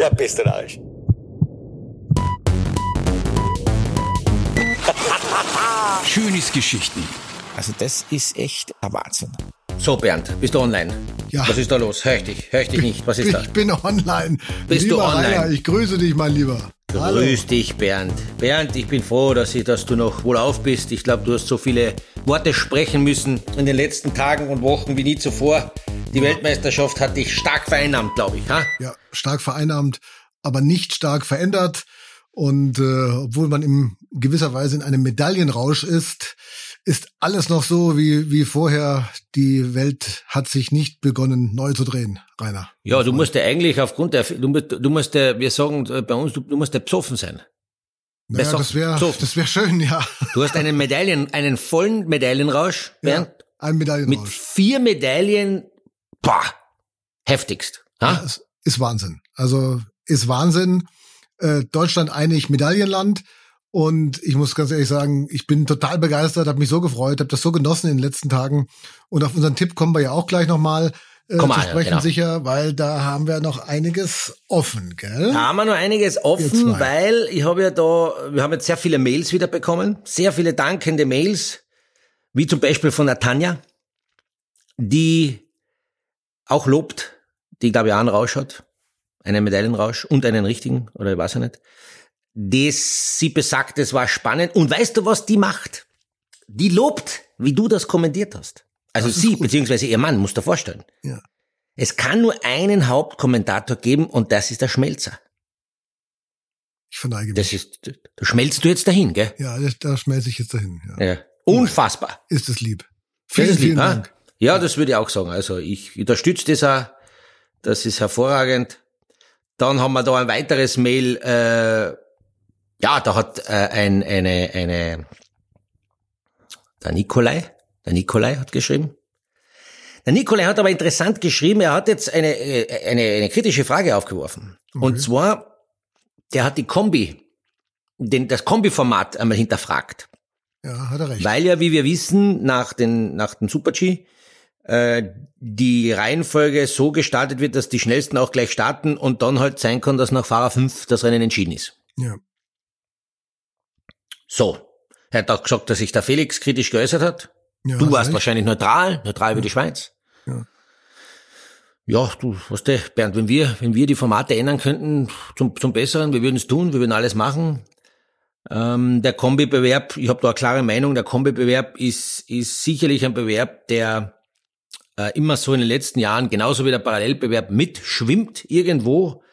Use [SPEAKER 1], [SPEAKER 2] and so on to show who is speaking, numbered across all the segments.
[SPEAKER 1] Ja, bist du narrisch.
[SPEAKER 2] Schönes Geschichten.
[SPEAKER 3] Also das ist echt ein Wahnsinn.
[SPEAKER 4] So, Bernd, bist du online?
[SPEAKER 5] Ja.
[SPEAKER 4] Was ist da los? Hör ich dich? Hör ich dich nicht? Was ist da?
[SPEAKER 5] Ich bin online.
[SPEAKER 4] Bist
[SPEAKER 5] lieber
[SPEAKER 4] du online?
[SPEAKER 5] Rainer, ich grüße dich, mein Lieber. Hallo.
[SPEAKER 4] Grüß dich, Bernd. Bernd, ich bin froh, dass, ich, dass du noch wohlauf bist. Ich glaube, du hast so viele Worte sprechen müssen in den letzten Tagen und Wochen wie nie zuvor. Die Weltmeisterschaft hat dich stark vereinnahmt, glaube ich. Ha?
[SPEAKER 5] Ja, stark vereinnahmt, aber nicht stark verändert. Und äh, obwohl man in gewisser Weise in einem Medaillenrausch ist, ist alles noch so wie, wie vorher. Die Welt hat sich nicht begonnen, neu zu drehen, Rainer.
[SPEAKER 4] Ja, du musst ja eigentlich aufgrund der, du musst, du musst ja, wir sagen äh, bei uns, du, du musst ja besoffen sein.
[SPEAKER 5] Naja, das wäre das wär schön, ja.
[SPEAKER 4] Du hast einen Medaillen, einen vollen Medaillenrausch, Bernd,
[SPEAKER 5] ja ein
[SPEAKER 4] mit
[SPEAKER 5] Medaillenrausch.
[SPEAKER 4] vier Medaillen, boah, heftigst. Ha?
[SPEAKER 5] Ja, ist Wahnsinn. Also ist Wahnsinn. Äh, Deutschland einig Medaillenland. Und ich muss ganz ehrlich sagen, ich bin total begeistert, habe mich so gefreut, habe das so genossen in den letzten Tagen. Und auf unseren Tipp kommen wir ja auch gleich nochmal äh,
[SPEAKER 4] Komm
[SPEAKER 5] zu sprechen,
[SPEAKER 4] genau.
[SPEAKER 5] sicher, weil da haben wir noch einiges offen, gell?
[SPEAKER 4] Da haben wir noch einiges offen, weil ich habe ja da, wir haben jetzt sehr viele Mails wieder bekommen, sehr viele dankende Mails, wie zum Beispiel von der Tanja, die auch lobt, die glaube ich auch einen Rausch hat, einen Medaillenrausch und einen richtigen, oder ich weiß ja nicht. Das, sie besagt, es war spannend. Und weißt du, was die macht? Die lobt, wie du das kommentiert hast. Also
[SPEAKER 5] Das
[SPEAKER 4] sie,
[SPEAKER 5] gut.
[SPEAKER 4] beziehungsweise ihr Mann, musst du dir vorstellen.
[SPEAKER 5] Ja.
[SPEAKER 4] Es kann nur einen Hauptkommentator geben und das ist der Schmelzer.
[SPEAKER 5] Ich verneige mich.
[SPEAKER 4] Das ist, du schmelzt du jetzt dahin, gell?
[SPEAKER 5] ja, das, da schmelze ich jetzt dahin. Ja.
[SPEAKER 4] Ja. Unfassbar.
[SPEAKER 5] Ist es lieb.
[SPEAKER 4] Das
[SPEAKER 5] Vielen,
[SPEAKER 4] ist lieb,
[SPEAKER 5] vielen
[SPEAKER 4] ha?
[SPEAKER 5] Dank.
[SPEAKER 4] Ja, das würde ich auch sagen. Also ich unterstütze das auch. Das ist hervorragend. Dann haben wir da ein weiteres Mail. Äh, ja, da hat äh, ein, eine, eine, der Nikolai, der Nikolai hat geschrieben. Der Nikolai hat aber interessant geschrieben, er hat jetzt eine, äh, eine, eine kritische Frage aufgeworfen. Und
[SPEAKER 5] Okay.
[SPEAKER 4] zwar, der hat die Kombi, den, das Kombi-Format einmal hinterfragt.
[SPEAKER 5] Ja, hat er recht.
[SPEAKER 4] Weil ja, wie wir wissen, nach den, nach dem Super-G äh, die Reihenfolge so gestaltet wird, dass die schnellsten auch gleich starten und dann halt sein kann, dass nach Fahrer 5 das Rennen entschieden ist.
[SPEAKER 5] Ja.
[SPEAKER 4] So. Er hat auch gesagt, dass sich der Felix kritisch geäußert hat.
[SPEAKER 5] ja
[SPEAKER 4] du warst wahrscheinlich neutral, neutral wie die Schweiz.
[SPEAKER 5] Ja.
[SPEAKER 4] Ja, du, weißt du, Bernd, wenn wir, wenn wir die Formate ändern könnten zum, zum Besseren, wir würden es tun, wir würden alles machen. Ähm, der Kombi-Bewerb, ich habe da eine klare Meinung, der Kombi-Bewerb ist, ist sicherlich ein Bewerb, der äh, immer so in den letzten Jahren, genauso wie der Parallelbewerb, mitschwimmt irgendwo.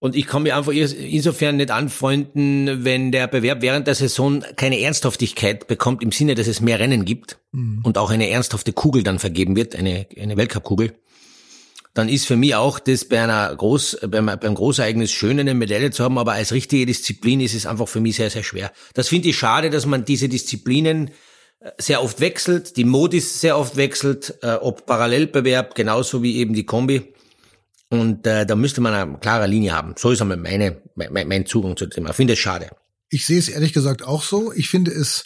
[SPEAKER 4] Und ich kann mich einfach ins- insofern nicht anfreunden, wenn der Bewerb während der Saison keine Ernsthaftigkeit bekommt, im Sinne, dass es mehr Rennen gibt
[SPEAKER 5] Mhm.
[SPEAKER 4] und auch eine ernsthafte Kugel dann vergeben wird, eine, eine Weltcup-Kugel, dann ist für mich auch das bei einer Groß, beim, beim Großereignis schön, eine Medaille zu haben, aber als richtige Disziplin ist es einfach für mich sehr, sehr schwer. Das finde ich schade, dass man diese Disziplinen äh, sehr oft wechselt, die Modis sehr oft wechselt, äh, ob Parallelbewerb, genauso wie eben die Kombi. Und äh, da müsste man eine klare Linie haben. So ist einmal meine, mein, mein Zugang zu dem Thema. Ich finde es schade.
[SPEAKER 5] Ich sehe es ehrlich gesagt auch so. Ich finde es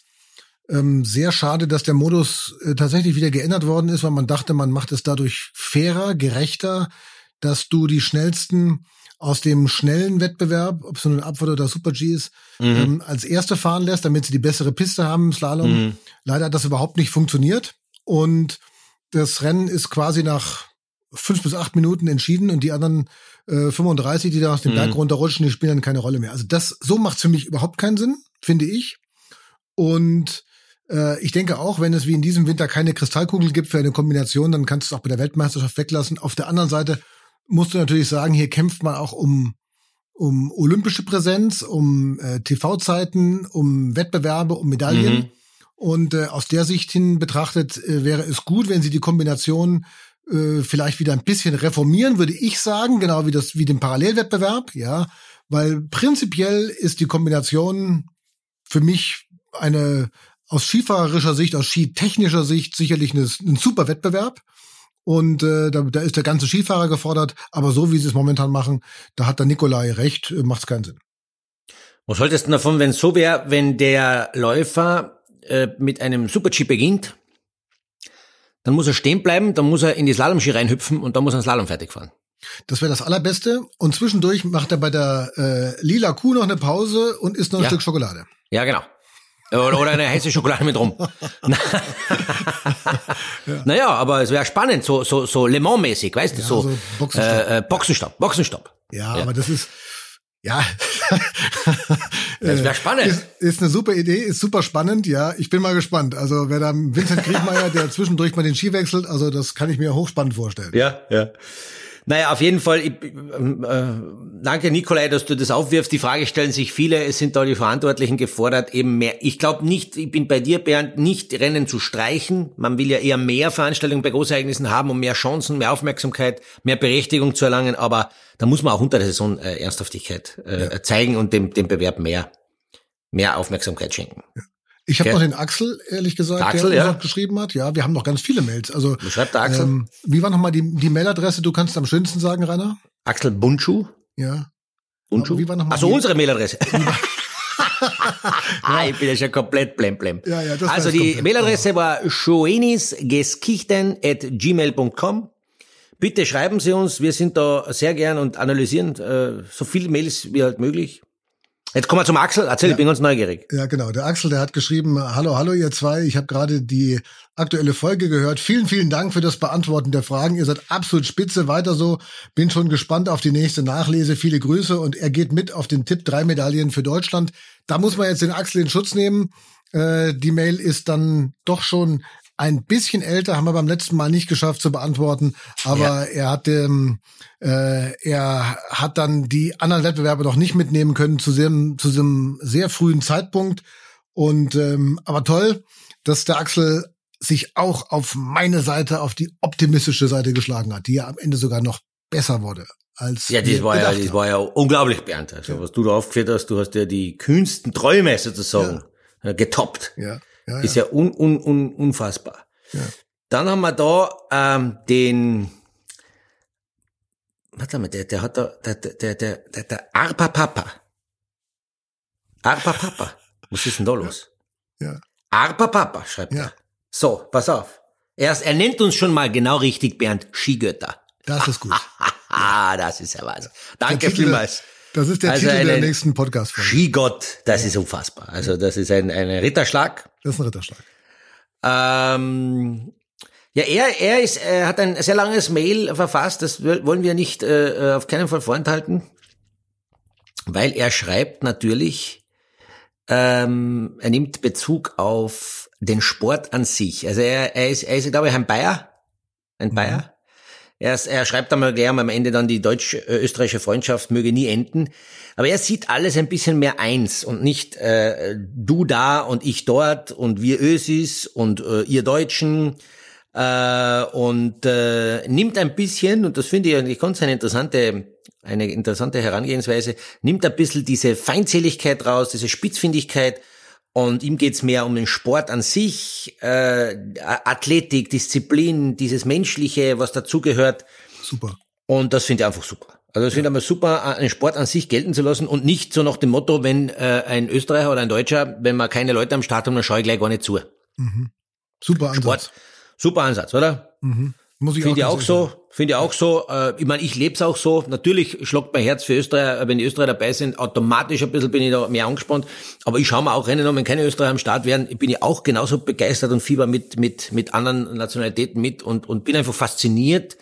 [SPEAKER 5] ähm, sehr schade, dass der Modus äh, tatsächlich wieder geändert worden ist, weil man dachte, man macht es dadurch fairer, gerechter, dass du die schnellsten aus dem schnellen Wettbewerb, ob es nun ein Abfahrt oder Super G ist, ähm, als erste fahren lässt, damit sie die bessere Piste haben im Slalom.
[SPEAKER 4] Mhm.
[SPEAKER 5] Leider hat das überhaupt nicht funktioniert und das Rennen ist quasi nach fünf bis acht Minuten entschieden und die anderen äh, 35, die da aus dem
[SPEAKER 4] Mhm.
[SPEAKER 5] Berg runterrutschen, die spielen dann keine Rolle mehr. Also das, so macht für mich überhaupt keinen Sinn, finde ich. Und äh, ich denke auch, wenn es wie in diesem Winter keine Kristallkugel gibt für eine Kombination, dann kannst du es auch bei der Weltmeisterschaft weglassen. Auf der anderen Seite musst du natürlich sagen, hier kämpft man auch um um olympische Präsenz, um äh, TV-Zeiten, um Wettbewerbe, um Medaillen.
[SPEAKER 4] Mhm.
[SPEAKER 5] Und äh, aus der Sicht hin betrachtet äh, wäre es gut, wenn sie die Kombination äh, vielleicht wieder ein bisschen reformieren, würde ich sagen, genau wie das wie den Parallelwettbewerb, ja, weil prinzipiell ist die Kombination für mich eine aus skifahrerischer Sicht, aus skitechnischer Sicht sicherlich eine, ein super Wettbewerb. Und äh, da, da ist der ganze Skifahrer gefordert, aber so wie sie es momentan machen, da hat der Nikolai recht, äh, macht es keinen Sinn.
[SPEAKER 4] Was haltest du davon, wenn so wäre, wenn der Läufer äh, mit einem Super-G beginnt, dann muss er stehen bleiben, dann muss er in die Slalom-Ski reinhüpfen und dann muss er einen Slalom fertig fahren.
[SPEAKER 5] Das wäre das Allerbeste. Und zwischendurch macht er bei der äh, lila Kuh noch eine Pause und isst noch ein
[SPEAKER 4] Ja.
[SPEAKER 5] Stück Schokolade.
[SPEAKER 4] Ja, genau. Oder, oder eine heiße Schokolade mit rum. Naja, aber es wäre spannend, so, so, so Le Mans-mäßig, weißt du, so,
[SPEAKER 5] so Boxenstopp.
[SPEAKER 4] äh, äh, Boxenstopp, Boxenstopp.
[SPEAKER 5] Ja, aber das ist, ja.
[SPEAKER 4] Das wäre spannend.
[SPEAKER 5] Ist, ist eine super Idee, ist super spannend, ja. Ich bin mal gespannt. Also wer da Vincent Kriegmeier, der zwischendurch mal den Ski wechselt, also das kann ich mir hochspannend vorstellen.
[SPEAKER 4] Ja, ja. Naja, auf jeden Fall, ich, ähm, äh, danke Nikolai, dass du das aufwirfst. Die Frage stellen sich viele, es sind da die Verantwortlichen gefordert, eben mehr. Ich glaube nicht, ich bin bei dir, Bernd, nicht Rennen zu streichen. Man will ja eher mehr Veranstaltungen bei Großereignissen haben, um mehr Chancen, mehr Aufmerksamkeit, mehr Berechtigung zu erlangen. Aber da muss man auch unter der Saison äh, Ernsthaftigkeit äh, zeigen und dem, dem Bewerb mehr, mehr Aufmerksamkeit schenken.
[SPEAKER 5] Ich habe noch den Axel, ehrlich gesagt,
[SPEAKER 4] Der Axel,
[SPEAKER 5] der uns
[SPEAKER 4] ja.
[SPEAKER 5] noch geschrieben hat. Ja, wir haben noch ganz viele Mails. Also
[SPEAKER 4] Wie schreibt der Axel?
[SPEAKER 5] ähm, wie war nochmal die, die Mailadresse? Du kannst am schönsten sagen, Rainer.
[SPEAKER 4] Axel Bundschuh?
[SPEAKER 5] Ja.
[SPEAKER 4] Bundschuh?
[SPEAKER 5] Wie war noch mal
[SPEAKER 4] also unsere Mailadresse. ah, ich bin ja schon komplett blem blem.
[SPEAKER 5] Ja, ja, das
[SPEAKER 4] also die. Mailadresse war schoenisgeskichten.gmail.com. Bitte schreiben Sie uns, wir sind da sehr gern und analysieren äh, so viele Mails wie halt möglich. Jetzt kommen wir zum Axel. Erzähl, ich bin ganz neugierig.
[SPEAKER 5] Ja, genau. Der Axel, der hat geschrieben, hallo, hallo ihr zwei, ich habe gerade die aktuelle Folge gehört. Vielen, vielen Dank für das Beantworten der Fragen. Ihr seid absolut spitze, weiter so. Bin schon gespannt auf die nächste Nachlese. Viele Grüße und er geht mit auf den Tipp drei Medaillen für Deutschland. Da muss man jetzt den Axel in Schutz nehmen. Äh, die Mail ist dann doch schon ein bisschen älter, haben wir beim letzten Mal nicht geschafft zu beantworten, aber er hat ähm, äh, er hat dann die anderen Wettbewerbe noch nicht mitnehmen können zu diesem zu diesem sehr frühen Zeitpunkt und ähm, aber toll, dass der Axel sich auch auf meine Seite, auf die optimistische Seite geschlagen hat, die ja am Ende sogar noch besser wurde als
[SPEAKER 4] Ja, das war ja, das
[SPEAKER 5] haben.
[SPEAKER 4] war ja unglaublich, Bernd. Also was du da aufgeführt hast, du hast ja die kühnsten Träume sozusagen äh, getoppt.
[SPEAKER 5] ja, ja,
[SPEAKER 4] Ist
[SPEAKER 5] ja.
[SPEAKER 4] ja un, un, un, unfassbar.
[SPEAKER 5] Ja.
[SPEAKER 4] Dann haben wir da ähm, den, warte mal, der, der hat da, der, der, der, der, der Arpa Papa. Arpa Papa. Was ist denn da los?
[SPEAKER 5] Ja.
[SPEAKER 4] Arpa Papa, schreibt
[SPEAKER 5] Ja.
[SPEAKER 4] er. So, pass auf. Er, er nennt uns schon mal genau richtig, Bernd, Skigötter.
[SPEAKER 5] Das ist gut.
[SPEAKER 4] Ah, das ist ja was. Danke
[SPEAKER 5] Titel
[SPEAKER 4] vielmals.
[SPEAKER 5] Das ist der
[SPEAKER 4] Also
[SPEAKER 5] Titel der nächsten Podcast-Folge.
[SPEAKER 4] Skigott, das ist unfassbar. Also das ist ein, ein Ritterschlag.
[SPEAKER 5] Das ist ein Ritterschlag.
[SPEAKER 4] Ähm, ja, er, er ist, er hat ein sehr langes Mail verfasst, das wollen wir nicht äh, auf keinen Fall vorenthalten, weil er schreibt natürlich, ähm, er nimmt Bezug auf den Sport an sich. Also er, er ist, er ist, glaube ich, ein Bayer, ein Bayer. Er, er schreibt einmal gleich am Ende dann, die deutsch-österreichische Freundschaft möge nie enden. Aber er sieht alles ein bisschen mehr eins und nicht äh, du da und ich dort und wir Ösis und äh, ihr Deutschen. Äh, und äh, nimmt ein bisschen, und das finde ich eigentlich ganz eine interessante, eine interessante Herangehensweise, nimmt ein bisschen diese Feindseligkeit raus, diese Spitzfindigkeit und ihm geht's mehr um den Sport an sich, äh, Athletik, Disziplin, dieses Menschliche, was dazugehört.
[SPEAKER 5] Super.
[SPEAKER 4] Und das finde ich einfach super. Also das finde ich einmal super, einen Sport an sich gelten zu lassen und nicht so nach dem Motto, wenn äh, ein Österreicher oder ein Deutscher, wenn man keine Leute am Start haben, dann schaue ich gleich gar nicht zu.
[SPEAKER 5] Super Ansatz.
[SPEAKER 4] Sport, super Ansatz, oder?
[SPEAKER 5] Mhm. Muss ich
[SPEAKER 4] Finde ich auch so. Finde ich auch so. Äh, ich meine, ich lebe es auch so. Natürlich schlagt mein Herz für Österreich, wenn die Österreicher dabei sind. Automatisch ein bisschen bin ich da mehr angespannt. Aber ich schaue mir auch Rennen an, wenn keine Österreicher am Start wären, bin ich auch genauso begeistert und fieber mit, mit, mit anderen Nationalitäten mit und, und bin einfach fasziniert,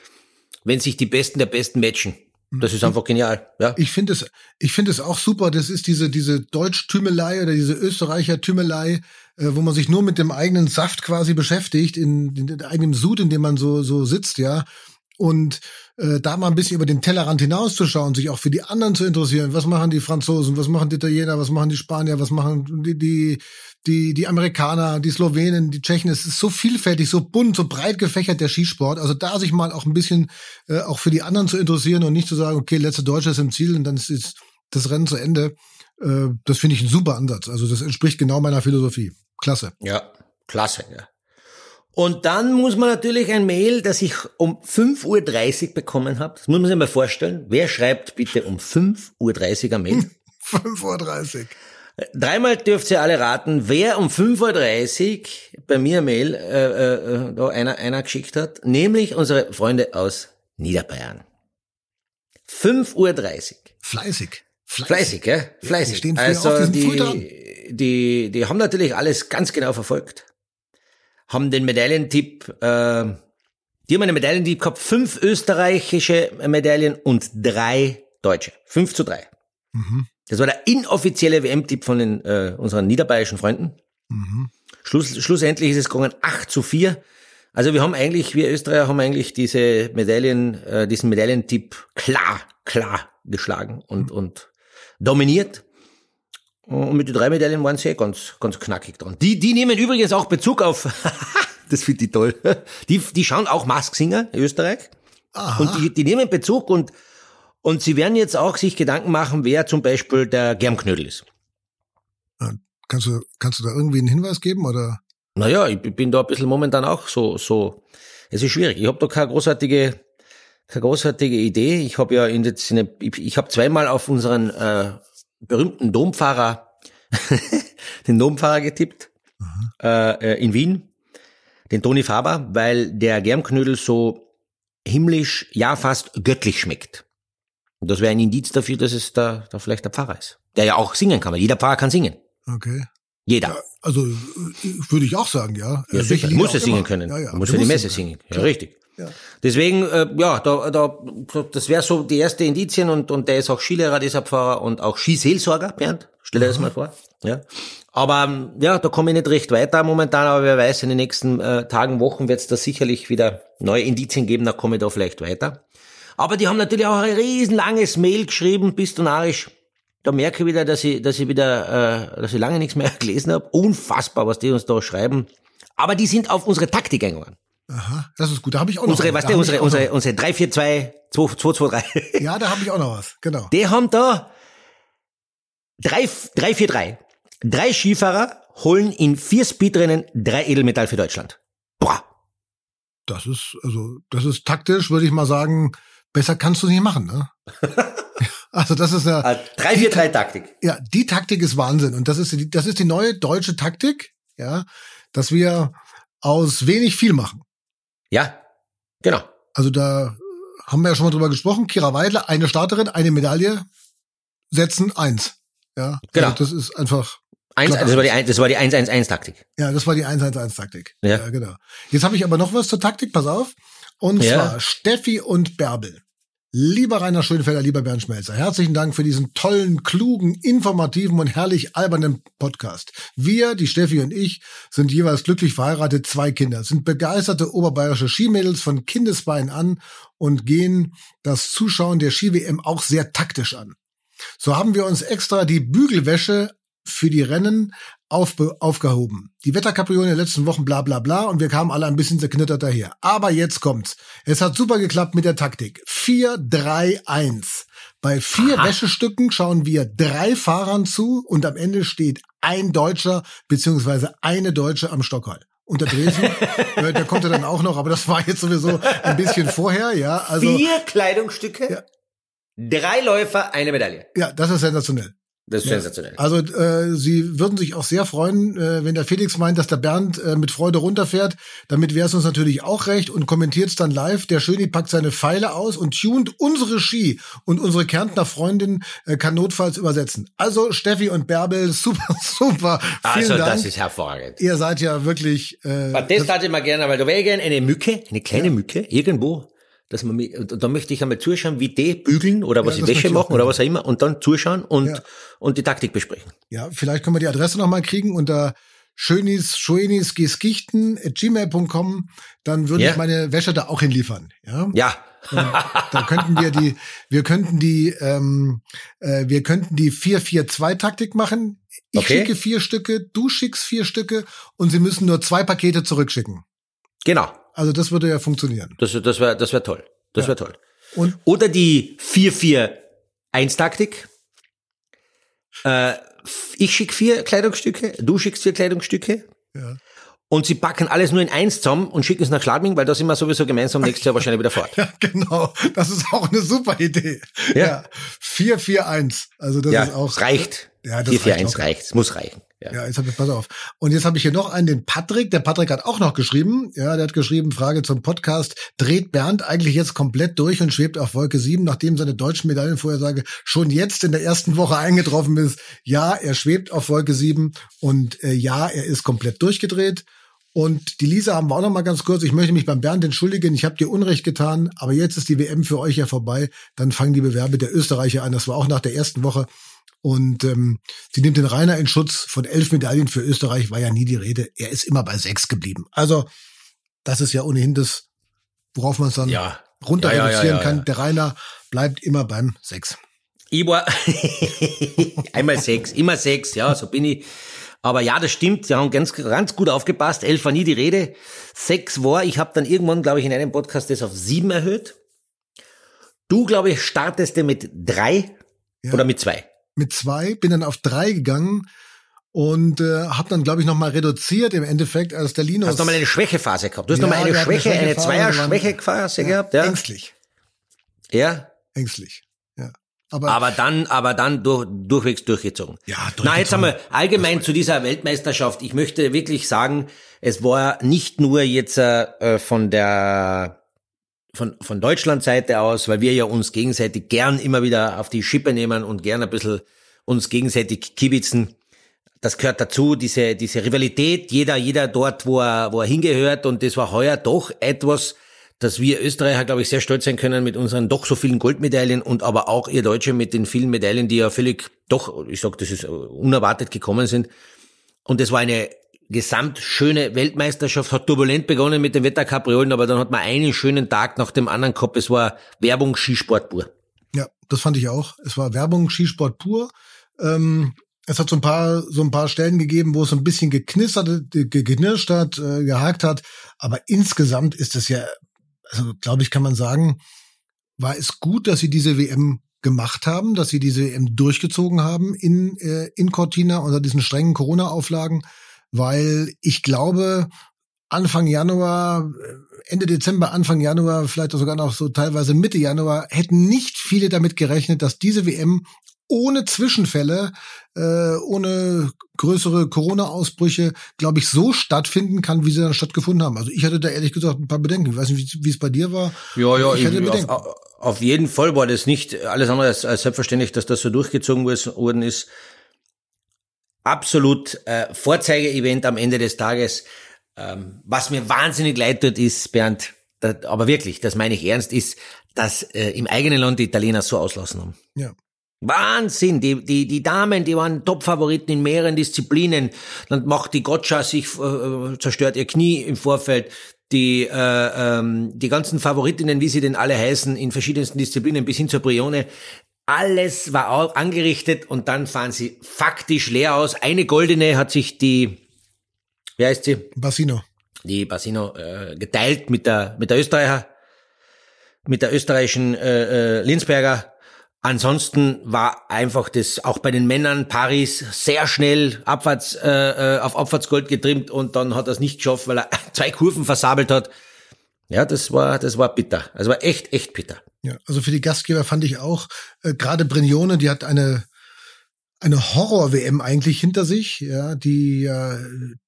[SPEAKER 4] wenn sich die Besten der Besten matchen. Das ist einfach genial. Ja.
[SPEAKER 5] Ich finde es, ich finde es auch super. Das ist diese, diese Deutsch-Tümelei oder diese Österreicher-Tümelei, äh, wo man sich nur mit dem eigenen Saft quasi beschäftigt, in, in, in eigenem Sud, in dem man so, so sitzt, ja. Und äh, da mal ein bisschen über den Tellerrand hinauszuschauen, sich auch für die anderen zu interessieren. Was machen die Franzosen? Was machen die Italiener? Was machen die Spanier? Was machen die, die, die, die Amerikaner, die Slowenen, die Tschechen? Es ist so vielfältig, so bunt, so breit gefächert der Skisport. Also da sich mal auch ein bisschen äh, auch für die anderen zu interessieren und nicht zu sagen, okay, letzte Deutsche ist im Ziel und dann ist jetzt das Rennen zu Ende. Äh, das finde ich ein super Ansatz. Also das entspricht genau meiner Philosophie. Klasse.
[SPEAKER 4] Ja, klasse, ja. Und dann muss man natürlich ein Mail, das ich um 5.30 Uhr bekommen habe. Das muss man sich mal vorstellen. Wer schreibt bitte um 5.30 Uhr ein Mail?
[SPEAKER 5] 5.30 Uhr.
[SPEAKER 4] Dreimal dürft ihr alle raten, wer um 5.30 Uhr bei mir ein Mail äh, äh, da einer, einer geschickt hat, nämlich unsere Freunde aus Niederbayern. 5.30 Uhr.
[SPEAKER 5] Fleißig.
[SPEAKER 4] Fleißig, gell? Fleißig.
[SPEAKER 5] die stehen
[SPEAKER 4] also
[SPEAKER 5] die
[SPEAKER 4] die, die haben natürlich alles ganz genau verfolgt. Haben den Medaillentipp, äh, die haben einen Medaillentipp gehabt, fünf österreichische Medaillen und drei deutsche. Fünf zu drei.
[SPEAKER 5] Mhm.
[SPEAKER 4] Das war der inoffizielle WM-Tipp von den, äh, unseren niederbayerischen Freunden.
[SPEAKER 5] Mhm.
[SPEAKER 4] Schluss, schlussendlich ist es gegangen 8 zu 4. Also wir haben eigentlich, wir Österreicher haben eigentlich diese Medaillen, äh, diesen Medaillentipp klar, klar geschlagen und, und dominiert. Und mit den drei Medaillen waren sie eh ganz, ganz knackig dran. Die, die nehmen übrigens auch Bezug auf, das finde ich toll, die, die schauen auch Masksinger in Österreich.
[SPEAKER 5] Aha.
[SPEAKER 4] Und die, die nehmen Bezug und, und sie werden jetzt auch sich Gedanken machen, wer zum Beispiel der Germknödel ist.
[SPEAKER 5] kannst du, kannst du da irgendwie einen Hinweis geben oder?
[SPEAKER 4] Naja, ich bin da ein bisschen momentan auch so, so, es ist schwierig. Ich habe da keine großartige, keine großartige Idee. Ich habe ja in, in ich, ich habe zweimal auf unseren äh, berühmten Domfahrer, den Domfahrer getippt, äh, äh, in Wien, den Toni Faber, weil der Germknödel so himmlisch, ja fast göttlich schmeckt. Und das wäre ein Indiz dafür, dass es da, da vielleicht der Pfarrer ist. Der ja auch singen kann, weil jeder Pfarrer kann singen.
[SPEAKER 5] Okay.
[SPEAKER 4] Jeder.
[SPEAKER 5] Also äh, würde ich auch sagen, ja.
[SPEAKER 4] Ja,
[SPEAKER 5] Welche
[SPEAKER 4] sicher. Muss er singen
[SPEAKER 5] immer.
[SPEAKER 4] können.
[SPEAKER 5] Ja, ja.
[SPEAKER 4] Muss ja die Messe
[SPEAKER 5] singen.
[SPEAKER 4] singen. Ja, richtig.
[SPEAKER 5] Ja.
[SPEAKER 4] Deswegen, äh, ja, da, da, das wäre so die erste Indizien und, und der ist auch Skilehrer, dieser Pfarrer und auch Skiseelsorger, Bernd. Stell dir das mal vor. Ja. Aber ähm, ja, da komme ich nicht recht weiter momentan, aber wer weiß, in den nächsten äh, Tagen, Wochen wird es da sicherlich wieder neue Indizien geben, da komme ich da vielleicht weiter. Aber die haben natürlich auch ein riesenlanges Mail geschrieben, bist du narisch. Da merke ich wieder, dass ich, dass ich wieder, äh, dass ich lange nichts mehr gelesen habe. Unfassbar, was die uns da schreiben. Aber die sind auf unsere Taktik eingegangen.
[SPEAKER 5] Aha, das ist gut. Da habe ich auch noch
[SPEAKER 4] Unsere,
[SPEAKER 5] was.
[SPEAKER 4] was der, unsere, unsere,
[SPEAKER 5] noch
[SPEAKER 4] unsere 3, 4, 2, 2, 2, 2, 3.
[SPEAKER 5] was. Ja, da habe ich auch noch was. Genau.
[SPEAKER 4] Die haben da 3, 3, 4, 3. Drei Skifahrer holen in vier Speedrennen drei Edelmetall für Deutschland. Boah.
[SPEAKER 5] Das ist, also, das ist taktisch, würde ich mal sagen, besser kannst du nicht machen, ne? also das ist ja,
[SPEAKER 4] 3, 4, 3 Taktik.
[SPEAKER 5] ja, die Taktik ist Wahnsinn. Und das ist die, das ist die neue deutsche Taktik, ja, dass wir aus wenig viel machen.
[SPEAKER 4] Ja, genau.
[SPEAKER 5] Also da haben wir ja schon mal drüber gesprochen. Kira Weidler, eine Starterin, eine Medaille, setzen eins. Ja,
[SPEAKER 4] Genau.
[SPEAKER 5] Also das ist einfach,
[SPEAKER 4] Eins, das war die, das war die 1-1-1-Taktik.
[SPEAKER 5] ja, das war die 1-1-1-Taktik.
[SPEAKER 4] Ja.
[SPEAKER 5] genau. Jetzt habe ich aber noch was zur Taktik, pass auf. Und
[SPEAKER 4] Ja.
[SPEAKER 5] zwar Steffi und Bärbel. Lieber Rainer Schönfelder, lieber Bernd Schmelzer, herzlichen Dank für diesen tollen, klugen, informativen und herrlich albernen Podcast. Wir, die Steffi und ich, sind jeweils glücklich verheiratet, zwei Kinder, sind begeisterte oberbayerische Skimädels von Kindesbein an und gehen das Zuschauen der Ski-WM auch sehr taktisch an. So haben wir uns extra die Bügelwäsche für die Rennen aufbe- aufgehoben. Die Wetterkapriolen der letzten Wochen bla bla bla und wir kamen alle ein bisschen zerknittert daher. Aber jetzt kommt's. Es hat super geklappt mit der Taktik. 4-3-1. Bei vier Wäschestücken schauen wir drei Fahrern zu und am Ende steht ein Deutscher beziehungsweise eine Deutsche am Stockhall. Und der Dresden, der konnte dann auch noch, aber das war jetzt sowieso ein bisschen vorher, ja. Also,
[SPEAKER 4] Vier Kleidungsstücke,
[SPEAKER 5] Ja.
[SPEAKER 4] drei Läufer, eine Medaille.
[SPEAKER 5] ja, das ist sensationell.
[SPEAKER 4] Das ist sensationell.
[SPEAKER 5] Also äh, sie würden sich auch sehr freuen, äh, wenn der Felix meint, dass der Bernd äh, mit Freude runterfährt. Damit wäre es uns natürlich auch recht und kommentiert es dann live. Der Schöni packt seine Pfeile aus und tunt unsere Ski und unsere Kärntner Freundin äh, kann notfalls übersetzen. Also Steffi und Bärbel, super, super. Vielen
[SPEAKER 4] Also,
[SPEAKER 5] Dank.
[SPEAKER 4] das ist hervorragend.
[SPEAKER 5] Ihr seid ja wirklich. Äh,
[SPEAKER 4] Aber das tat ich mal gerne, weil da wäre gerne eine Mücke, eine kleine Mücke, irgendwo, dass man mich, und, und da möchte ich einmal zuschauen, wie die bügeln oder was
[SPEAKER 5] Ja,
[SPEAKER 4] sie Wäsche machen oder was auch immer und dann zuschauen und,
[SPEAKER 5] Ja.
[SPEAKER 4] und die Taktik besprechen.
[SPEAKER 5] Ja, vielleicht können wir die Adresse nochmal kriegen unter schönis, schönis, gmail.com. Dann würde
[SPEAKER 4] Ja.
[SPEAKER 5] ich meine Wäsche da auch hinliefern. Ja.
[SPEAKER 4] Ja.
[SPEAKER 5] Da könnten wir die, wir könnten die, ähm, äh, wir könnten die 4-4-2-Taktik machen. Ich
[SPEAKER 4] Okay.
[SPEAKER 5] schicke vier Stücke, du schickst vier Stücke und sie müssen nur zwei Pakete zurückschicken.
[SPEAKER 4] Genau.
[SPEAKER 5] Also das würde ja funktionieren.
[SPEAKER 4] Das, das wäre das wär toll. Das
[SPEAKER 5] Ja.
[SPEAKER 4] wäre toll.
[SPEAKER 5] Und
[SPEAKER 4] Oder die 4-4-1-Taktik. Äh, ich schicke vier Kleidungsstücke, du schickst vier Kleidungsstücke.
[SPEAKER 5] Ja.
[SPEAKER 4] Und sie packen alles nur in eins zusammen und schicken es nach Schladming, weil da sind wir sowieso gemeinsam nächstes Jahr wahrscheinlich wieder fort.
[SPEAKER 5] ja, genau, das ist auch eine super Idee.
[SPEAKER 4] Ja.
[SPEAKER 5] 4-4-1. Also das
[SPEAKER 4] ja,
[SPEAKER 5] ist auch.
[SPEAKER 4] reicht.
[SPEAKER 5] Ja, das
[SPEAKER 4] 4-4-1
[SPEAKER 5] reicht
[SPEAKER 4] reicht. Es muss reichen. Ja,
[SPEAKER 5] Ja, jetzt habe ich, pass auf. Und jetzt habe ich hier noch einen, den Patrick. Der Patrick hat auch noch geschrieben. Ja, der hat geschrieben, Frage zum Podcast. Dreht Bernd eigentlich jetzt komplett durch und schwebt auf Wolke 7, nachdem seine deutschen Medaillenvorhersage schon jetzt in der ersten Woche eingetroffen ist? Ja, er schwebt auf Wolke 7 und äh, ja, er ist komplett durchgedreht. Und die Lisa haben wir auch noch mal ganz kurz. Ich möchte mich beim Bernd entschuldigen. Ich habe dir Unrecht getan, aber jetzt ist die WM für euch ja vorbei. Dann fangen die Bewerbe der Österreicher an. Das war auch nach der ersten Woche. Und ähm, sie nimmt den Rainer in Schutz. Von elf Medaillen für Österreich war ja nie die Rede. Er ist immer bei sechs geblieben. Also das ist ja ohnehin das, worauf man es dann
[SPEAKER 4] Ja.
[SPEAKER 5] runter
[SPEAKER 4] Ja,
[SPEAKER 5] reduzieren
[SPEAKER 4] ja,
[SPEAKER 5] kann. Der Rainer bleibt immer beim sechs.
[SPEAKER 4] Ich war einmal sechs, immer sechs, ja, so bin ich. Aber ja, das stimmt, sie haben ganz, ganz gut aufgepasst. Elf war nie die Rede. Sechs war, ich habe dann irgendwann, glaube ich, in einem Podcast das auf sieben erhöht. Du, glaube ich, startest mit drei
[SPEAKER 5] Ja.
[SPEAKER 4] oder mit zwei.
[SPEAKER 5] Mit zwei bin dann auf drei gegangen und äh, habe dann, glaube ich, noch mal reduziert im Endeffekt, als der Linus
[SPEAKER 4] Du hast nochmal eine Schwächephase gehabt. Du hast
[SPEAKER 5] Ja,
[SPEAKER 4] nochmal eine Schwäche, eine
[SPEAKER 5] Schwächephase, waren-
[SPEAKER 4] Zweier-Schwächephase gehabt, ja.
[SPEAKER 5] ängstlich,
[SPEAKER 4] Ja.
[SPEAKER 5] ängstlich. Ja. Aber,
[SPEAKER 4] Aber dann, aber dann durch, durchwegs durchgezogen.
[SPEAKER 5] Ja,
[SPEAKER 4] Na, jetzt
[SPEAKER 5] durchgezogen.
[SPEAKER 4] einmal allgemein zu dieser Weltmeisterschaft. Ich möchte wirklich sagen, es war nicht nur jetzt äh, von der von, von Deutschland Seite aus, weil wir ja uns gegenseitig gern immer wieder auf die Schippe nehmen und gern ein bisschen uns gegenseitig kibitzen. Das gehört dazu, diese, diese Rivalität, jeder, jeder dort, wo er, wo er hingehört. Und das war heuer doch etwas, dass wir Österreicher, glaube ich, sehr stolz sein können mit unseren doch so vielen Goldmedaillen und aber auch ihr Deutsche mit den vielen Medaillen, die ja völlig doch, ich sag, das ist unerwartet gekommen sind. Und es war eine gesamt schöne Weltmeisterschaft, hat turbulent begonnen mit den Wetterkapriolen, aber dann hat man einen schönen Tag nach dem anderen gehabt. Es war Werbung Skisport pur.
[SPEAKER 5] Ja, das fand ich auch. Es war Werbung, Skisport pur. Ähm, es hat so ein paar, so ein paar Stellen gegeben, wo es ein bisschen geknistert, ge- geknirscht hat, äh, gehakt hat. Aber insgesamt ist es ja, also glaube ich, kann man sagen, war es gut, dass sie diese WM gemacht haben, dass sie diese WM durchgezogen haben in, äh, in Cortina unter diesen strengen Corona-Auflagen, weil ich glaube, Anfang Januar, äh, Ende Dezember, Anfang Januar, vielleicht sogar noch so teilweise Mitte Januar, hätten nicht viele damit gerechnet, dass diese WM ohne Zwischenfälle, äh, ohne größere Corona-Ausbrüche, glaube ich, so stattfinden kann, wie sie dann stattgefunden haben. Also ich hatte da ehrlich gesagt ein paar Bedenken. Ich weiß nicht, wie- es bei dir war.
[SPEAKER 4] Ja, ja,
[SPEAKER 5] ich hatte Bedenken.
[SPEAKER 4] auf, auf jeden Fall war das nicht alles andere als, als selbstverständlich, dass das so durchgezogen worden ist. Absolut äh, Vorzeige-Event am Ende des Tages. Ähm, was mir wahnsinnig leid tut, ist, Bernd, da, aber wirklich, das meine ich ernst, ist, dass äh, im eigenen Land die Italiener so auslassen haben.
[SPEAKER 5] Ja.
[SPEAKER 4] Wahnsinn, die, die, die Damen, die waren Top-Favoriten in mehreren Disziplinen. Dann macht die Gotcha sich, äh, zerstört ihr Knie im Vorfeld. Die, äh, ähm, die ganzen Favoritinnen, wie sie denn alle heißen, in verschiedensten Disziplinen bis hin zur Brione, alles war au- angerichtet und dann fahren sie faktisch leer aus. Eine goldene hat sich die, wie heißt sie?
[SPEAKER 5] Bassino.
[SPEAKER 4] die Basino äh, geteilt mit der mit der Österreicher, mit der österreichischen äh, äh, Linsberger. Ansonsten war einfach das auch bei den Männern Paris sehr schnell abwärts äh, äh, auf Abfahrtsgold getrimmt und dann hat er es nicht geschafft, weil er zwei Kurven versabelt hat. Ja, das war das war bitter. Also war echt echt bitter.
[SPEAKER 5] Ja, also für die Gastgeber fand ich auch, äh, gerade Brignone, die hat eine eine Horror-WM eigentlich hinter sich, ja, die, äh,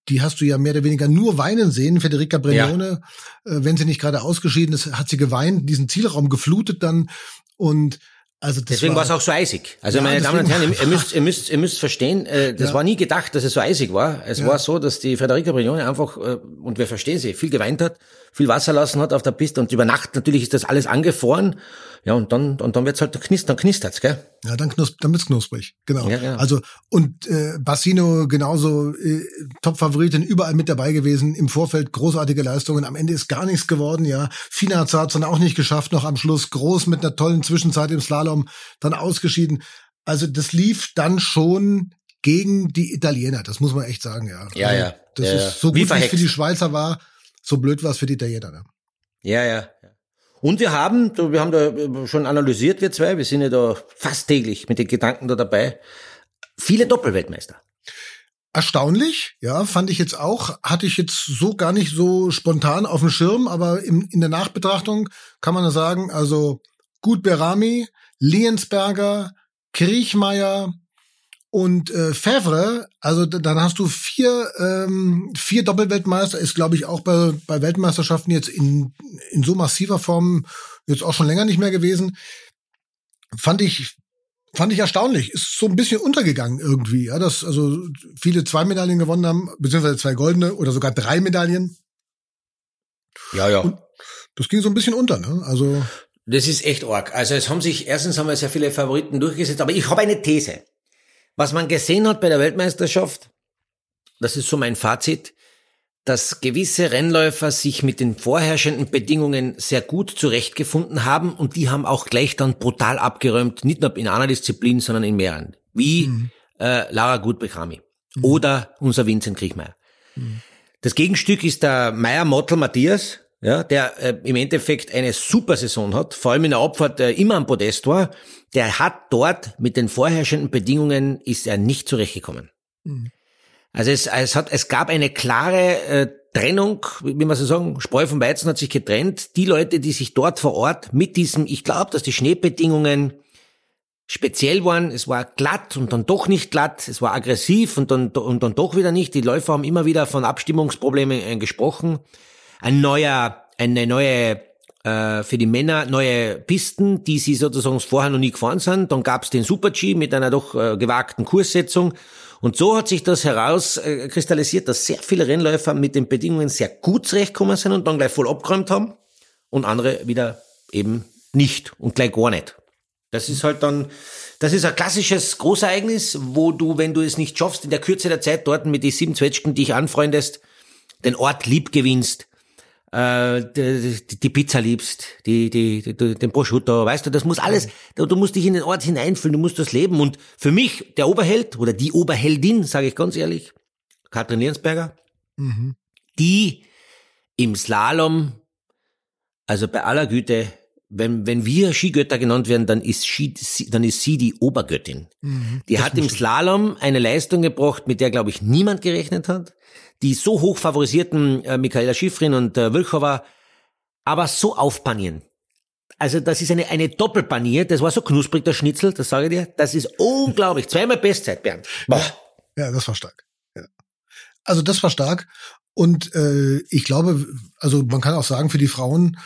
[SPEAKER 5] die hast du ja mehr oder weniger nur weinen sehen. Federica Brignone, äh, wenn sie nicht gerade ausgeschieden ist, hat sie geweint, diesen Zielraum geflutet dann und also das
[SPEAKER 4] Deswegen war es auch so eisig. Also
[SPEAKER 5] Ja,
[SPEAKER 4] meine Damen und Herren, ihr müsst, ihr müsst, ihr müsst verstehen, äh, das
[SPEAKER 5] Ja.
[SPEAKER 4] war nie gedacht, dass es so eisig war. Es
[SPEAKER 5] Ja.
[SPEAKER 4] war so, dass die Federica Brignone einfach, äh, und wir verstehen sie, viel geweint hat, viel Wasser lassen hat auf der Piste und über Nacht natürlich ist das alles angefroren. Ja, und dann, und dann wird's halt knistern, knistert's, gell?
[SPEAKER 5] Ja, dann, knusp dann wird's knusprig. Genau.
[SPEAKER 4] Ja, genau.
[SPEAKER 5] Also und äh, Bassino genauso äh, Top-Favoritin überall mit dabei gewesen. Im Vorfeld großartige Leistungen. Am Ende ist gar nichts geworden. Ja, Finaz hat's dann auch nicht geschafft. Noch am Schluss groß mit einer tollen Zwischenzeit im Slalom dann ausgeschieden. Also das lief dann schon gegen die Italiener. Das muss man echt sagen. Ja.
[SPEAKER 4] Ja,
[SPEAKER 5] also,
[SPEAKER 4] ja.
[SPEAKER 5] Das
[SPEAKER 4] Ja, ja.
[SPEAKER 5] ist so gut wie es für die Schweizer war. So blöd war es für die Italiener. Ne?
[SPEAKER 4] Ja, ja. ja. Und wir haben, wir haben da schon analysiert, wir zwei, wir sind ja da fast täglich mit den Gedanken da dabei, viele Doppelweltmeister.
[SPEAKER 5] Erstaunlich, ja, fand ich jetzt auch, hatte ich jetzt so gar nicht so spontan auf dem Schirm, aber im, in der Nachbetrachtung kann man sagen, also Gut Berami, Liensberger, Kriechmeier Und äh, Favre, also dann hast du vier, ähm, vier Doppelweltmeister, ist glaube ich auch bei, bei Weltmeisterschaften jetzt in, in so massiver Form jetzt auch schon länger nicht mehr gewesen. Fand ich, fand ich erstaunlich. Ist so ein bisschen untergegangen irgendwie, ja, dass also viele zwei Medaillen gewonnen haben, beziehungsweise zwei goldene oder sogar drei Medaillen.
[SPEAKER 4] Ja, ja.
[SPEAKER 5] Und das ging so ein bisschen unter, ne? Also.
[SPEAKER 4] Das ist echt arg. Also es haben sich, erstens haben wir sehr viele Favoriten durchgesetzt, aber ich habe eine These. Was man gesehen hat bei der Weltmeisterschaft, das ist so mein Fazit, dass gewisse Rennläufer sich mit den vorherrschenden Bedingungen sehr gut zurechtgefunden haben und die haben auch gleich dann brutal abgeräumt, nicht nur in einer Disziplin, sondern in mehreren. Wie mhm. äh, Lara Gutbechrami mhm. oder unser Vincent Kriechmeier. Mhm. Das Gegenstück ist der Meier Mottl Matthias, ja, der äh, im Endeffekt eine super Saison hat, vor allem in der Abfahrt äh, immer am Podest war, der hat dort mit den vorherrschenden Bedingungen ist er nicht zurechtgekommen. Mhm. Also es, es hat, es gab eine klare äh, Trennung, wie man so sagen, Spreu vom Weizen hat sich getrennt. Die Leute, die sich dort vor Ort mit diesem, ich glaube, dass die Schneebedingungen speziell waren, es war glatt und dann doch nicht glatt, es war aggressiv und dann, und dann doch wieder nicht. Die Läufer haben immer wieder von Abstimmungsproblemen äh, gesprochen ein neuer, eine neue äh, für die Männer neue Pisten, die sie sozusagen vorher noch nie gefahren sind. Dann gab's den Super G mit einer doch äh, gewagten Kurssetzung. Und so hat sich das herauskristallisiert, dass sehr viele Rennläufer mit den Bedingungen sehr gut zurechtgekommen sind und dann gleich voll abgeräumt haben und andere wieder eben nicht und gleich gar nicht. Das ist halt dann, das ist ein klassisches Großereignis, wo du, wenn du es nicht schaffst, in der Kürze der Zeit dort mit die sieben Zwetschgen dich anfreundest, den Ort lieb gewinnst, äh, die, die Pizza liebst, die, die, die, den Prosciutto, weißt du, das muss alles, du, musst dich in den Ort hineinfühlen, du musst das leben. Und für mich, der Oberheld oder die Oberheldin, sage ich ganz ehrlich, Katrin Liensberger, mhm. die im Slalom, also bei aller Güte, wenn, wenn wir Skigötter genannt werden, dann ist, Ski, dann ist sie die Obergöttin. Mhm, die hat im Slalom eine Leistung gebracht, mit der, glaube ich, niemand gerechnet hat die so hoch favorisierten äh, Michaela Schifrin und äh, Wilchova aber so aufpanieren. Also das ist eine, eine Doppelpanier, das war so knusprig, der Schnitzel, das sage ich dir. Das ist unglaublich. Zweimal Bestzeit, Bernd.
[SPEAKER 5] Boah. Ja, das war stark. Ja. Also das war stark. Und äh, ich glaube, also man kann auch sagen, für die Frauen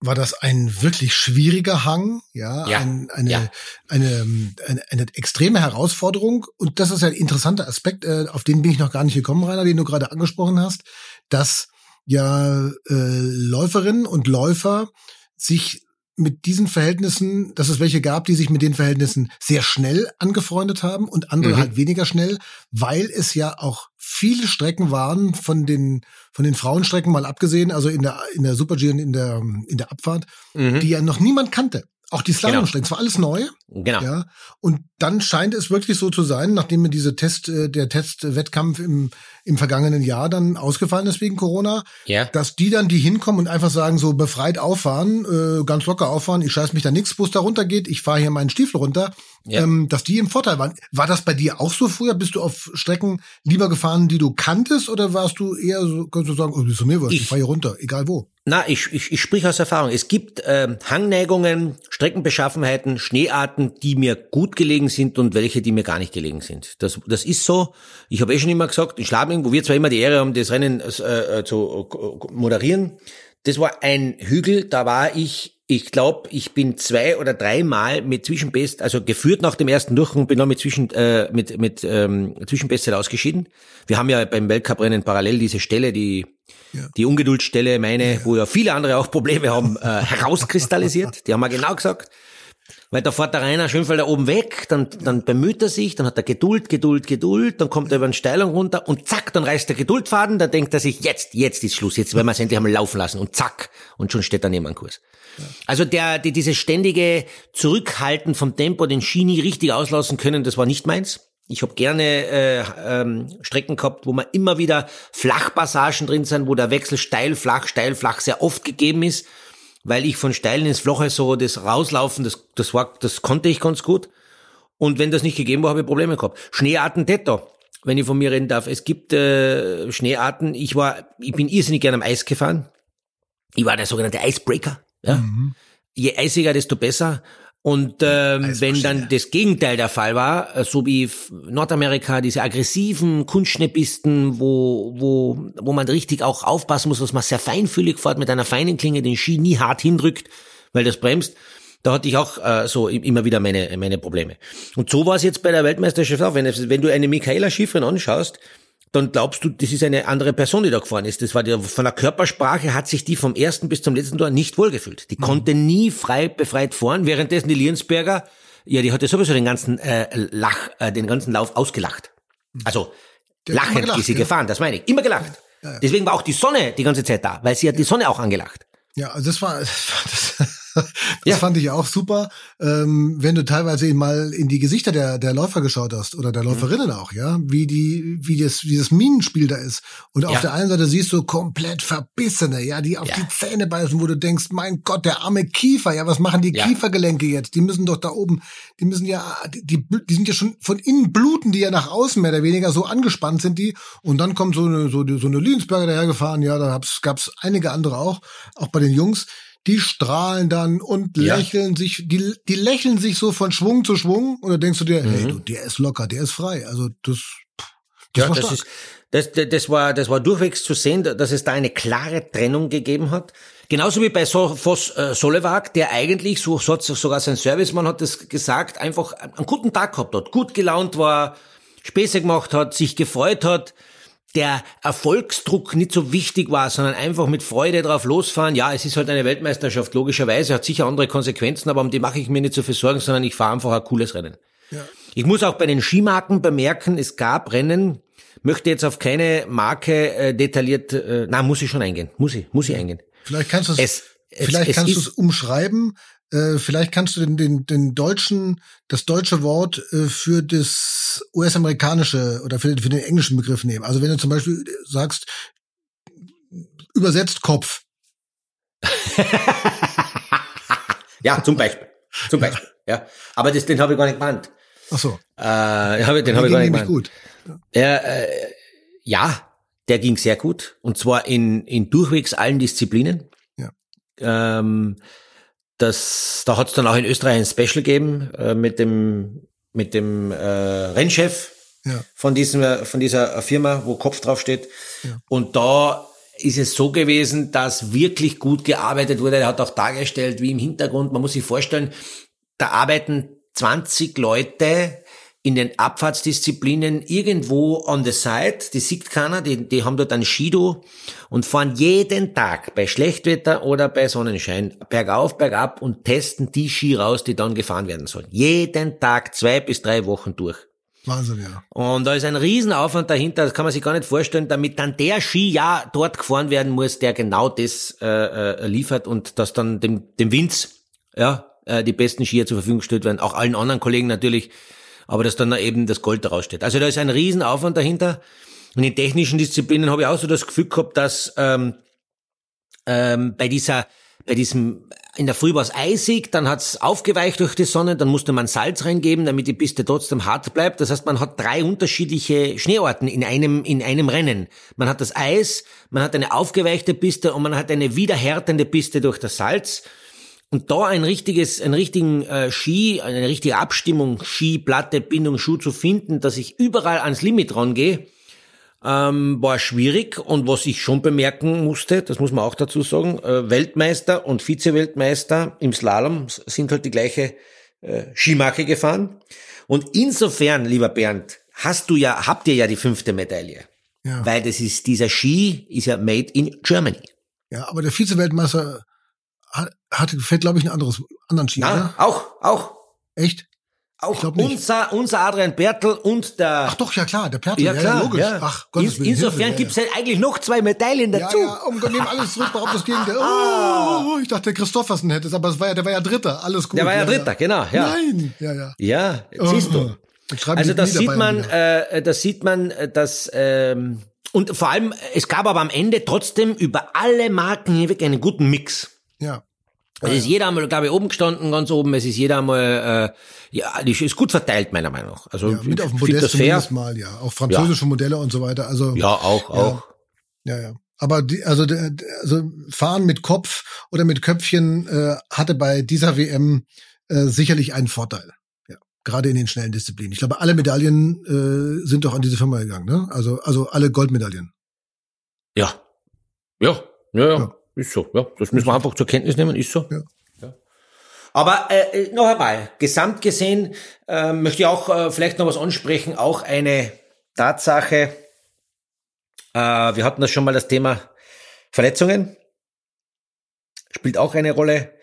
[SPEAKER 5] war das ein wirklich schwieriger Hang, ja, ja, ein, eine, ja. Eine, eine, eine extreme Herausforderung. Und das ist ein interessanter Aspekt, äh, auf den bin ich noch gar nicht gekommen, Rainer, den du gerade angesprochen hast, dass ja äh, Läuferinnen und Läufer sich mit diesen Verhältnissen, dass es welche gab, die sich mit den Verhältnissen sehr schnell angefreundet haben und andere mhm. halt weniger schnell, weil es ja auch viele Strecken waren von den von den Frauenstrecken mal abgesehen, also in der in der Super G und in der in der Abfahrt, mhm. die ja noch niemand kannte. Auch die Slalomstrecken, genau. es war alles neu.
[SPEAKER 4] Genau.
[SPEAKER 5] Ja. Und dann scheint es wirklich so zu sein, nachdem mir diese Test, äh, der Testwettkampf im, im vergangenen Jahr dann ausgefallen ist wegen Corona,
[SPEAKER 4] ja.
[SPEAKER 5] dass die dann, die hinkommen und einfach sagen, so befreit auffahren, äh, ganz locker auffahren, ich scheiß mich da nix, wo es da runtergeht, ich fahre hier meinen Stiefel runter, ja. ähm, dass die im Vorteil waren. War das bei dir auch so früher? Bist du auf Strecken lieber gefahren, die du kanntest, oder warst du eher so, kannst du sagen, oh, bist du mir was, ich, ich fahre hier runter, egal wo?
[SPEAKER 4] Na, ich, ich, ich sprich aus Erfahrung. Es gibt äh, Hangneigungen, Streckenbeschaffenheiten, Schneearten, die mir gut gelegen sind und welche, die mir gar nicht gelegen sind. Das, das ist so. Ich habe eh schon immer gesagt, in Schlabing, wo wir zwar immer die Ehre haben, das Rennen äh, äh zu äh, moderieren, das war ein Hügel, da war ich ich glaube, ich bin zwei oder dreimal mit Zwischenbest, also geführt nach dem ersten Durchgang, bin noch mit Zwischen äh, mit mit ähm, Zwischenbestzeit ausgeschieden. Wir haben ja beim Weltcuprennen parallel diese Stelle, die ja. die Ungeduldstelle, meine, ja. wo ja viele andere auch Probleme haben, äh, herauskristallisiert. Die haben wir genau gesagt. Weil da fährt der Rainer Schönfelder oben weg, dann, dann bemüht er sich, dann hat er Geduld, Geduld, Geduld, dann kommt er über eine Steilung runter und zack, dann reißt der Geduldfaden, dann denkt er sich, jetzt, jetzt ist Schluss, jetzt werden wir es endlich einmal laufen lassen und zack, und schon steht er neben einem Kurs. Also der, die, diese ständige Zurückhalten vom Tempo, den Ski richtig auslassen können, das war nicht meins. Ich habe gerne äh, ähm, Strecken gehabt, wo man immer wieder Flachpassagen drin sind, wo der Wechsel steil, flach, steil, flach sehr oft gegeben ist, weil ich von steilen ins Flache so das rauslaufen, das, das war, das konnte ich ganz gut. Und wenn das nicht gegeben war, habe ich Probleme gehabt. Schneearten Tetto, wenn ich von mir reden darf. Es gibt äh, Schneearten. Ich war, ich bin irrsinnig gerne am Eis gefahren. Ich war der sogenannte Icebreaker. Ja? Mhm. Je eisiger, desto besser. Und ähm, wenn dann das Gegenteil der Fall war, äh, so wie Nordamerika, diese aggressiven Kunstschneppisten, wo, wo, wo man richtig auch aufpassen muss, dass man sehr feinfühlig fährt, mit einer feinen Klinge den Ski nie hart hindrückt, weil das bremst, da hatte ich auch äh, so immer wieder meine, meine Probleme. Und so war es jetzt bei der Weltmeisterschaft auch. Wenn, wenn du eine Michaela Schifrin anschaust, dann glaubst du, das ist eine andere Person, die da gefahren ist. Das war die, von der Körpersprache hat sich die vom ersten bis zum letzten Tor nicht wohlgefühlt. Die mhm. konnte nie frei befreit fahren, währenddessen die Liensberger, ja, die hatte sowieso den ganzen äh, Lach, äh, den ganzen Lauf ausgelacht. Mhm. Also Der lachend gelacht, ist sie ja. gefahren, das meine ich. Immer gelacht. Ja, ja. Deswegen war auch die Sonne die ganze Zeit da, weil sie hat die Sonne auch angelacht.
[SPEAKER 5] Ja, also das war, das, das ja. fand ich auch super. Ähm, wenn du teilweise mal in die Gesichter der, der Läufer geschaut hast oder der mhm. Läuferinnen mhm. auch, ja, wie die, wie das, wie das Minenspiel da ist. Und ja. auf der einen Seite siehst du komplett verbissene, ja, die auf ja. die Zähne beißen, wo du denkst, mein Gott, der arme Kiefer, ja, was machen die Kiefergelenke jetzt? Die müssen doch da oben, die müssen ja, die, die sind ja schon von innen bluten, die ja nach außen mehr oder weniger so angespannt sind die. Und dann kommt so eine, so, so eine Liensberger dahergefahren, ja, da gab es einige andere auch, auch bei den Jungs die strahlen dann und ja. lächeln sich, die, die lächeln sich so von Schwung zu Schwung und dann denkst du dir, mhm. hey, du, der ist locker, der ist frei. Also das,
[SPEAKER 4] das ja, war das ist, das, das war, das war durchwegs zu sehen, dass es da eine klare Trennung gegeben hat. Genauso wie bei so Voss äh, Solewag, der eigentlich, so, so sogar sein Servicemann hat das gesagt, einfach einen guten Tag gehabt hat, gut gelaunt war, Späße gemacht hat, sich gefreut hat, der Erfolgsdruck nicht so wichtig war, sondern einfach mit Freude drauf losfahren. Ja, es ist halt eine Weltmeisterschaft, logischerweise, hat sicher andere Konsequenzen, aber um die mache ich mir nicht so viel Sorgen, sondern ich fahre einfach ein cooles Rennen. Ja. Ich muss auch bei den Skimarken bemerken, es gab Rennen, möchte jetzt auf keine Marke äh, detailliert, äh, na muss ich schon eingehen, muss ich, muss ich eingehen.
[SPEAKER 5] Vielleicht kannst du es, vielleicht es, kannst du es umschreiben, äh, vielleicht kannst du den, den, den deutschen, das deutsche Wort äh, für das US-amerikanische oder für, für den englischen Begriff nehmen. Also wenn du zum Beispiel sagst, übersetzt Kopf.
[SPEAKER 4] ja, zum Beispiel. Zum Beispiel. Ja. Aber das, den habe ich gar nicht gemeint.
[SPEAKER 5] Ach so.
[SPEAKER 4] Äh, hab, den habe ich gar nicht gemeint. gut. Ja, äh, ja, der ging sehr gut. Und zwar in, in durchwegs allen Disziplinen. Ja. Ähm, das, da hat es dann auch in Österreich ein Special gegeben äh, mit dem mit dem äh, Rennchef ja. von diesem von dieser Firma, wo Kopf drauf steht. Ja. Und da ist es so gewesen, dass wirklich gut gearbeitet wurde. Er hat auch dargestellt, wie im Hintergrund. Man muss sich vorstellen, da arbeiten 20 Leute in den Abfahrtsdisziplinen irgendwo on the side, die sieht keiner, die, die haben dort ein Skido und fahren jeden Tag bei Schlechtwetter oder bei Sonnenschein bergauf, bergab und testen die Ski raus, die dann gefahren werden sollen. Jeden Tag zwei bis drei Wochen durch.
[SPEAKER 5] Wahnsinn, ja.
[SPEAKER 4] Und da ist ein Riesenaufwand dahinter, das kann man sich gar nicht vorstellen, damit dann der Ski ja dort gefahren werden muss, der genau das äh, äh, liefert und dass dann dem, dem Winz ja, äh, die besten Skier zur Verfügung gestellt werden, auch allen anderen Kollegen natürlich aber dass dann eben das Gold daraus steht. Also da ist ein Riesenaufwand dahinter. Und in technischen Disziplinen habe ich auch so das Gefühl gehabt, dass ähm, ähm, bei dieser, bei diesem, in der Früh war es eisig, dann hat es aufgeweicht durch die Sonne, dann musste man Salz reingeben, damit die Piste trotzdem hart bleibt. Das heißt, man hat drei unterschiedliche Schneeorten in einem, in einem Rennen. Man hat das Eis, man hat eine aufgeweichte Piste und man hat eine wiederhärtende Piste durch das Salz. Und da ein richtiges, einen richtigen äh, Ski, eine richtige Abstimmung, Ski, Platte, Bindung, Schuh zu finden, dass ich überall ans Limit rangehe, ähm, war schwierig. Und was ich schon bemerken musste, das muss man auch dazu sagen, äh, Weltmeister und Vize-Weltmeister im Slalom sind halt die gleiche äh, Skimarke gefahren. Und insofern, lieber Bernd, hast du ja, habt ihr ja die fünfte Medaille. Ja. Weil das ist, dieser Ski ist ja made in Germany.
[SPEAKER 5] Ja, aber der Vize-Weltmeister hat, hat fährt, glaube ich, ein anderes, anderen Ski,
[SPEAKER 4] ja, oder? auch, auch.
[SPEAKER 5] Echt?
[SPEAKER 4] Auch unser, unser Adrian Bertel und der.
[SPEAKER 5] Ach doch, ja klar, der Bertel, ja, klar, ja, logisch. Ja. Ach,
[SPEAKER 4] Gottes In, insofern Hilfe, gibt's ja, ja. eigentlich noch zwei Medaillen dazu. Ja, ja,
[SPEAKER 5] um nehmen alles zurück, warum das Gegenteil. Ah. Oh, ich dachte, der Christoffersen hätte es, aber es war ja, der war ja Dritter, alles gut.
[SPEAKER 4] Der war ja, Dritter, genau, ja.
[SPEAKER 5] Nein, ja, ja.
[SPEAKER 4] Ja, siehst du. Also das sieht man, äh, das sieht man, dass ähm, und vor allem, es gab aber am Ende trotzdem über alle Marken hinweg einen guten Mix.
[SPEAKER 5] Ja.
[SPEAKER 4] Es ist jeder einmal, glaube ich, oben gestanden, ganz oben. Es ist jeder einmal, äh, ja, die ist gut verteilt, meiner Meinung nach. Also,
[SPEAKER 5] ja, mit auf dem Podest zumindest mal, ja. Auch französische ja. Modelle und so weiter. Also,
[SPEAKER 4] ja, auch, auch.
[SPEAKER 5] Ja, ja. Aber die, also, also Fahren mit Kopf oder mit Köpfchen äh, hatte bei dieser WM äh, sicherlich ein Vorteil. Ja, gerade in den schnellen Disziplinen. Ich glaube, alle Medaillen äh, sind doch an diese Firma gegangen, ne? Also, also alle Goldmedaillen.
[SPEAKER 4] Ja. Ja, ja, ja. ja. Ist so. Ja, das müssen wir einfach zur Kenntnis nehmen, ist so. Ja. ja. Aber äh, noch einmal, gesamt gesehen äh, möchte ich auch äh, vielleicht noch was ansprechen, auch eine Tatsache. Äh, wir hatten das schon mal das Thema Verletzungen. Spielt auch eine Rolle.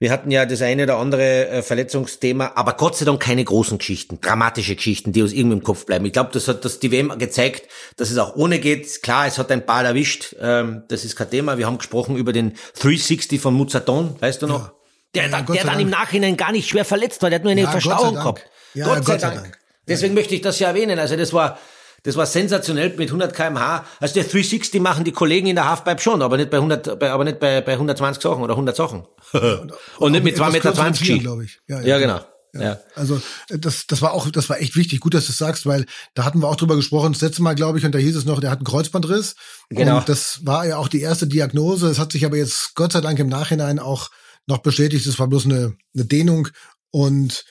[SPEAKER 4] Wir hatten ja das eine oder andere äh, Verletzungsthema, aber Gott sei Dank keine großen Geschichten, dramatische Geschichten, die aus irgendeinem Kopf bleiben. Ich glaube, das hat das die WM gezeigt, dass es auch ohne geht. Klar, es hat ein paar erwischt, ähm, das ist kein Thema. Wir haben gesprochen über den 360 von Muzaton, weißt du noch? Ja. Der, ja, der dann im Nachhinein gar nicht schwer verletzt war, der hat nur eine ja, Verstauung gehabt.
[SPEAKER 5] Gott, sei, Gott Dank. sei Dank.
[SPEAKER 4] Deswegen möchte ich das ja erwähnen. Also das war das war sensationell mit 100 kmh. Also der 360 machen die Kollegen in der Halfpipe schon, aber nicht bei 100, bei, aber nicht bei, bei 120 Sachen oder 100 Sachen. und nicht mit 2,20 Meter 20 Ski.
[SPEAKER 5] glaube ich.
[SPEAKER 4] Ja, ja, ja genau.
[SPEAKER 5] Ja. ja. Also das, das war auch, das war echt wichtig. Gut, dass du es sagst, weil da hatten wir auch drüber gesprochen. Das letzte Mal, glaube ich, und da hieß es noch, der hat einen Kreuzbandriss. Genau. Und das war ja auch die erste Diagnose. Es hat sich aber jetzt Gott sei Dank im Nachhinein auch noch bestätigt. Es war bloß eine, eine Dehnung und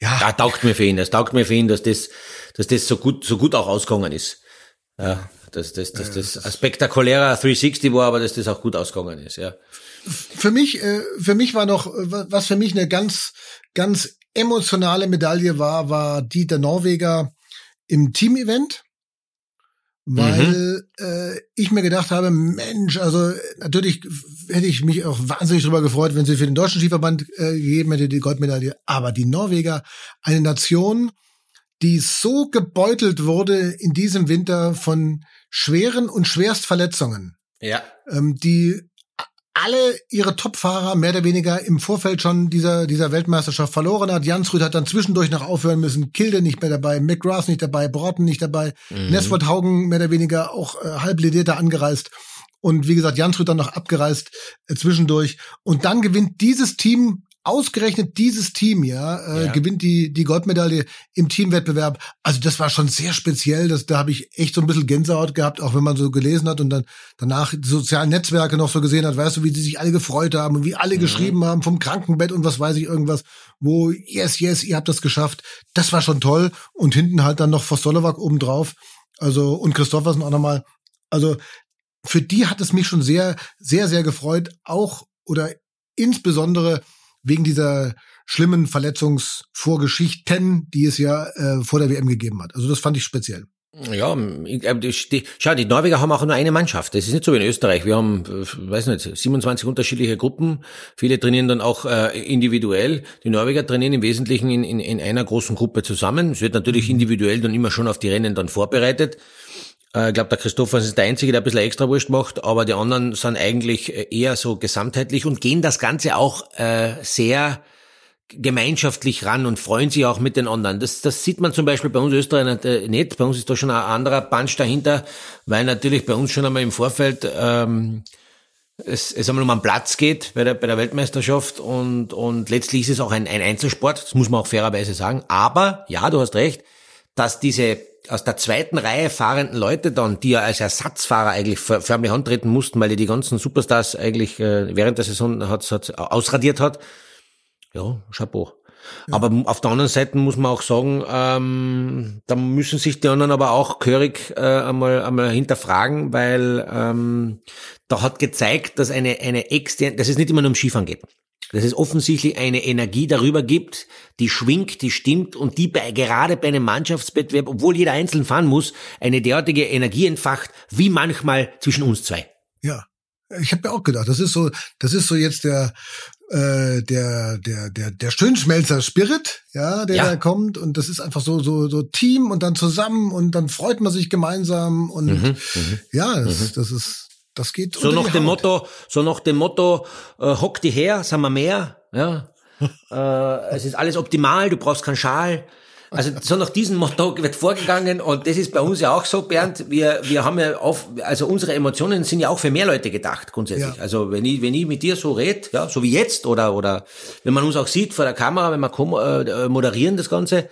[SPEAKER 5] ja.
[SPEAKER 4] Da taugt mir für ihn. Das taugt mir für ihn, dass das, dass das so gut, so gut auch ausgegangen ist. Ja, dass das, dass das, das spektakulärer 360 war, aber dass das auch gut ausgegangen ist, ja.
[SPEAKER 5] Für mich, äh, für mich war noch, was für mich eine ganz, ganz emotionale Medaille war, war die der Norweger im Team-Event weil mhm. äh, ich mir gedacht habe, Mensch, also natürlich hätte ich mich auch wahnsinnig darüber gefreut, wenn sie für den deutschen Skiverband äh, gegeben hätte die Goldmedaille. Aber die Norweger, eine Nation, die so gebeutelt wurde in diesem Winter von schweren und Schwerstverletzungen.
[SPEAKER 4] Ja.
[SPEAKER 5] Ähm, die alle ihre Topfahrer mehr oder weniger im Vorfeld schon dieser, dieser Weltmeisterschaft verloren hat. Jansrud hat dann zwischendurch noch aufhören müssen, Kilde nicht mehr dabei, McGrath nicht dabei, Broughton nicht dabei, mhm. Nesford Haugen mehr oder weniger auch äh, halb ledierter angereist. Und wie gesagt, Jansrud dann noch abgereist äh, zwischendurch. Und dann gewinnt dieses Team ausgerechnet dieses Team ja, äh, ja. gewinnt die die Goldmedaille im Teamwettbewerb. Also das war schon sehr speziell. Das da habe ich echt so ein bisschen Gänsehaut gehabt, auch wenn man so gelesen hat und dann danach die sozialen Netzwerke noch so gesehen hat, weißt du, wie die sich alle gefreut haben und wie alle mhm. geschrieben haben vom Krankenbett und was weiß ich irgendwas, wo yes yes ihr habt das geschafft. Das war schon toll und hinten halt dann noch Vostolovac obendrauf. Also und Christophersen auch nochmal. Also für die hat es mich schon sehr sehr sehr gefreut, auch oder insbesondere wegen dieser schlimmen Verletzungsvorgeschichten, die es ja äh, vor der WM gegeben hat. Also das fand ich speziell.
[SPEAKER 4] Ja, äh, die, schau, die Norweger haben auch nur eine Mannschaft. Das ist nicht so wie in Österreich. Wir haben, äh, weiß nicht, 27 unterschiedliche Gruppen. Viele trainieren dann auch äh, individuell. Die Norweger trainieren im Wesentlichen in, in, in einer großen Gruppe zusammen. Es wird natürlich mhm. individuell dann immer schon auf die Rennen dann vorbereitet. Äh, ich glaube, der Christopher ist der Einzige, der ein bisschen extra Wurst macht, aber die anderen sind eigentlich äh, eher so gesamtheitlich und gehen das Ganze auch äh, sehr gemeinschaftlich ran und freuen sich auch mit den anderen. Das, das sieht man zum Beispiel bei uns Österreichern nicht. Bei uns ist da schon ein anderer Punch dahinter, weil natürlich bei uns schon einmal im Vorfeld ähm, es, es einmal um einen Platz geht bei der, bei der Weltmeisterschaft und, und letztlich ist es auch ein, ein Einzelsport, das muss man auch fairerweise sagen. Aber, ja, du hast recht, dass diese aus der zweiten Reihe fahrenden Leute dann, die ja als Ersatzfahrer eigentlich förmlich antreten mussten, weil die die ganzen Superstars eigentlich äh, während der Saison hat, hat ausradiert hat. Ja, Chapeau. Ja. Aber auf der anderen Seite muss man auch sagen, ähm, da müssen sich die anderen aber auch gehörig äh, einmal, einmal hinterfragen, weil ähm, da hat gezeigt, dass eine, eine externe, dass es nicht immer nur um Skifahren geht dass es offensichtlich eine Energie darüber gibt, die schwingt, die stimmt und die bei, gerade bei einem Mannschaftswettbewerb, obwohl jeder einzeln fahren muss, eine derartige Energie entfacht, wie manchmal zwischen uns zwei.
[SPEAKER 5] Ja, ich habe mir auch gedacht, das ist so, das ist so jetzt der äh, der der der der Schönschmelzer Spirit, ja, der ja. da kommt und das ist einfach so so so Team und dann zusammen und dann freut man sich gemeinsam und mhm, mhm. ja, das, mhm. das ist das geht
[SPEAKER 4] so nach dem. Motto, so nach dem Motto, äh, hock die her, sind wir mehr, ja. äh, es ist alles optimal, du brauchst keinen Schal. Also so nach diesem Motto wird vorgegangen und das ist bei uns ja auch so, Bernd. Wir, wir haben ja auf, also unsere Emotionen sind ja auch für mehr Leute gedacht grundsätzlich. Ja. Also wenn ich, wenn ich mit dir so red, ja, so wie jetzt oder oder wenn man uns auch sieht vor der Kamera, wenn wir äh, moderieren das Ganze,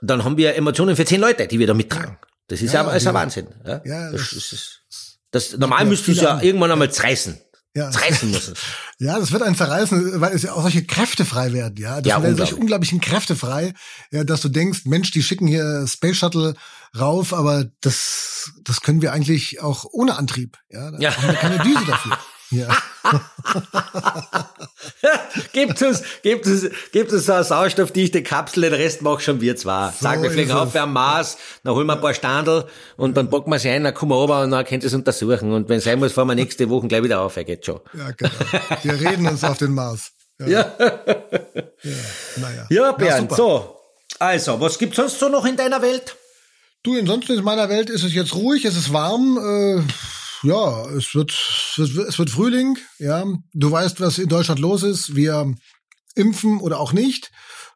[SPEAKER 4] dann haben wir Emotionen für zehn Leute, die wir da mittragen. Das ist ja, ja, ist ein Wahnsinn. Ja, ja das, das ist, das, normal ja, müsste es ja irgendwann einmal zerreißen.
[SPEAKER 5] Ja.
[SPEAKER 4] Zerreißen muss es.
[SPEAKER 5] Ja, das wird ein zerreißen, weil es ja auch solche Kräfte frei werden, ja. Das
[SPEAKER 4] Ja,
[SPEAKER 5] werden solche
[SPEAKER 4] unglaublich.
[SPEAKER 5] unglaublichen Kräfte frei, ja, dass du denkst, Mensch, die schicken hier Space Shuttle rauf, aber das, das können wir eigentlich auch ohne Antrieb, ja. Da
[SPEAKER 4] Ja.
[SPEAKER 5] haben wir keine Düse dafür. Ja.
[SPEAKER 4] gebt uns, gebt uns, gebt uns so eine sauerstoffdichte Kapsel, den Rest mach schon wir zwei. Sag, wir
[SPEAKER 5] ist
[SPEAKER 4] fliegen auf
[SPEAKER 5] es.
[SPEAKER 4] wir am Mars, dann holen wir ein paar Standel und dann packen wir sie ein, dann kommen wir runter und dann könnt ihr es untersuchen. Und wenn es sein muss, fahren wir nächste Woche gleich wieder auf, er geht schon.
[SPEAKER 5] ja, genau. Wir reden uns auf den Mars. Ja.
[SPEAKER 4] Ja,
[SPEAKER 5] Naja.
[SPEAKER 4] ja Bernd,
[SPEAKER 5] super.
[SPEAKER 4] so. Also, was gibt's sonst so noch in deiner Welt?
[SPEAKER 5] Du, ansonsten in meiner Welt ist es jetzt ruhig, es ist warm, äh, ja, es wird, es wird, Frühling, ja. Du weißt, was in Deutschland los ist. Wir impfen oder auch nicht.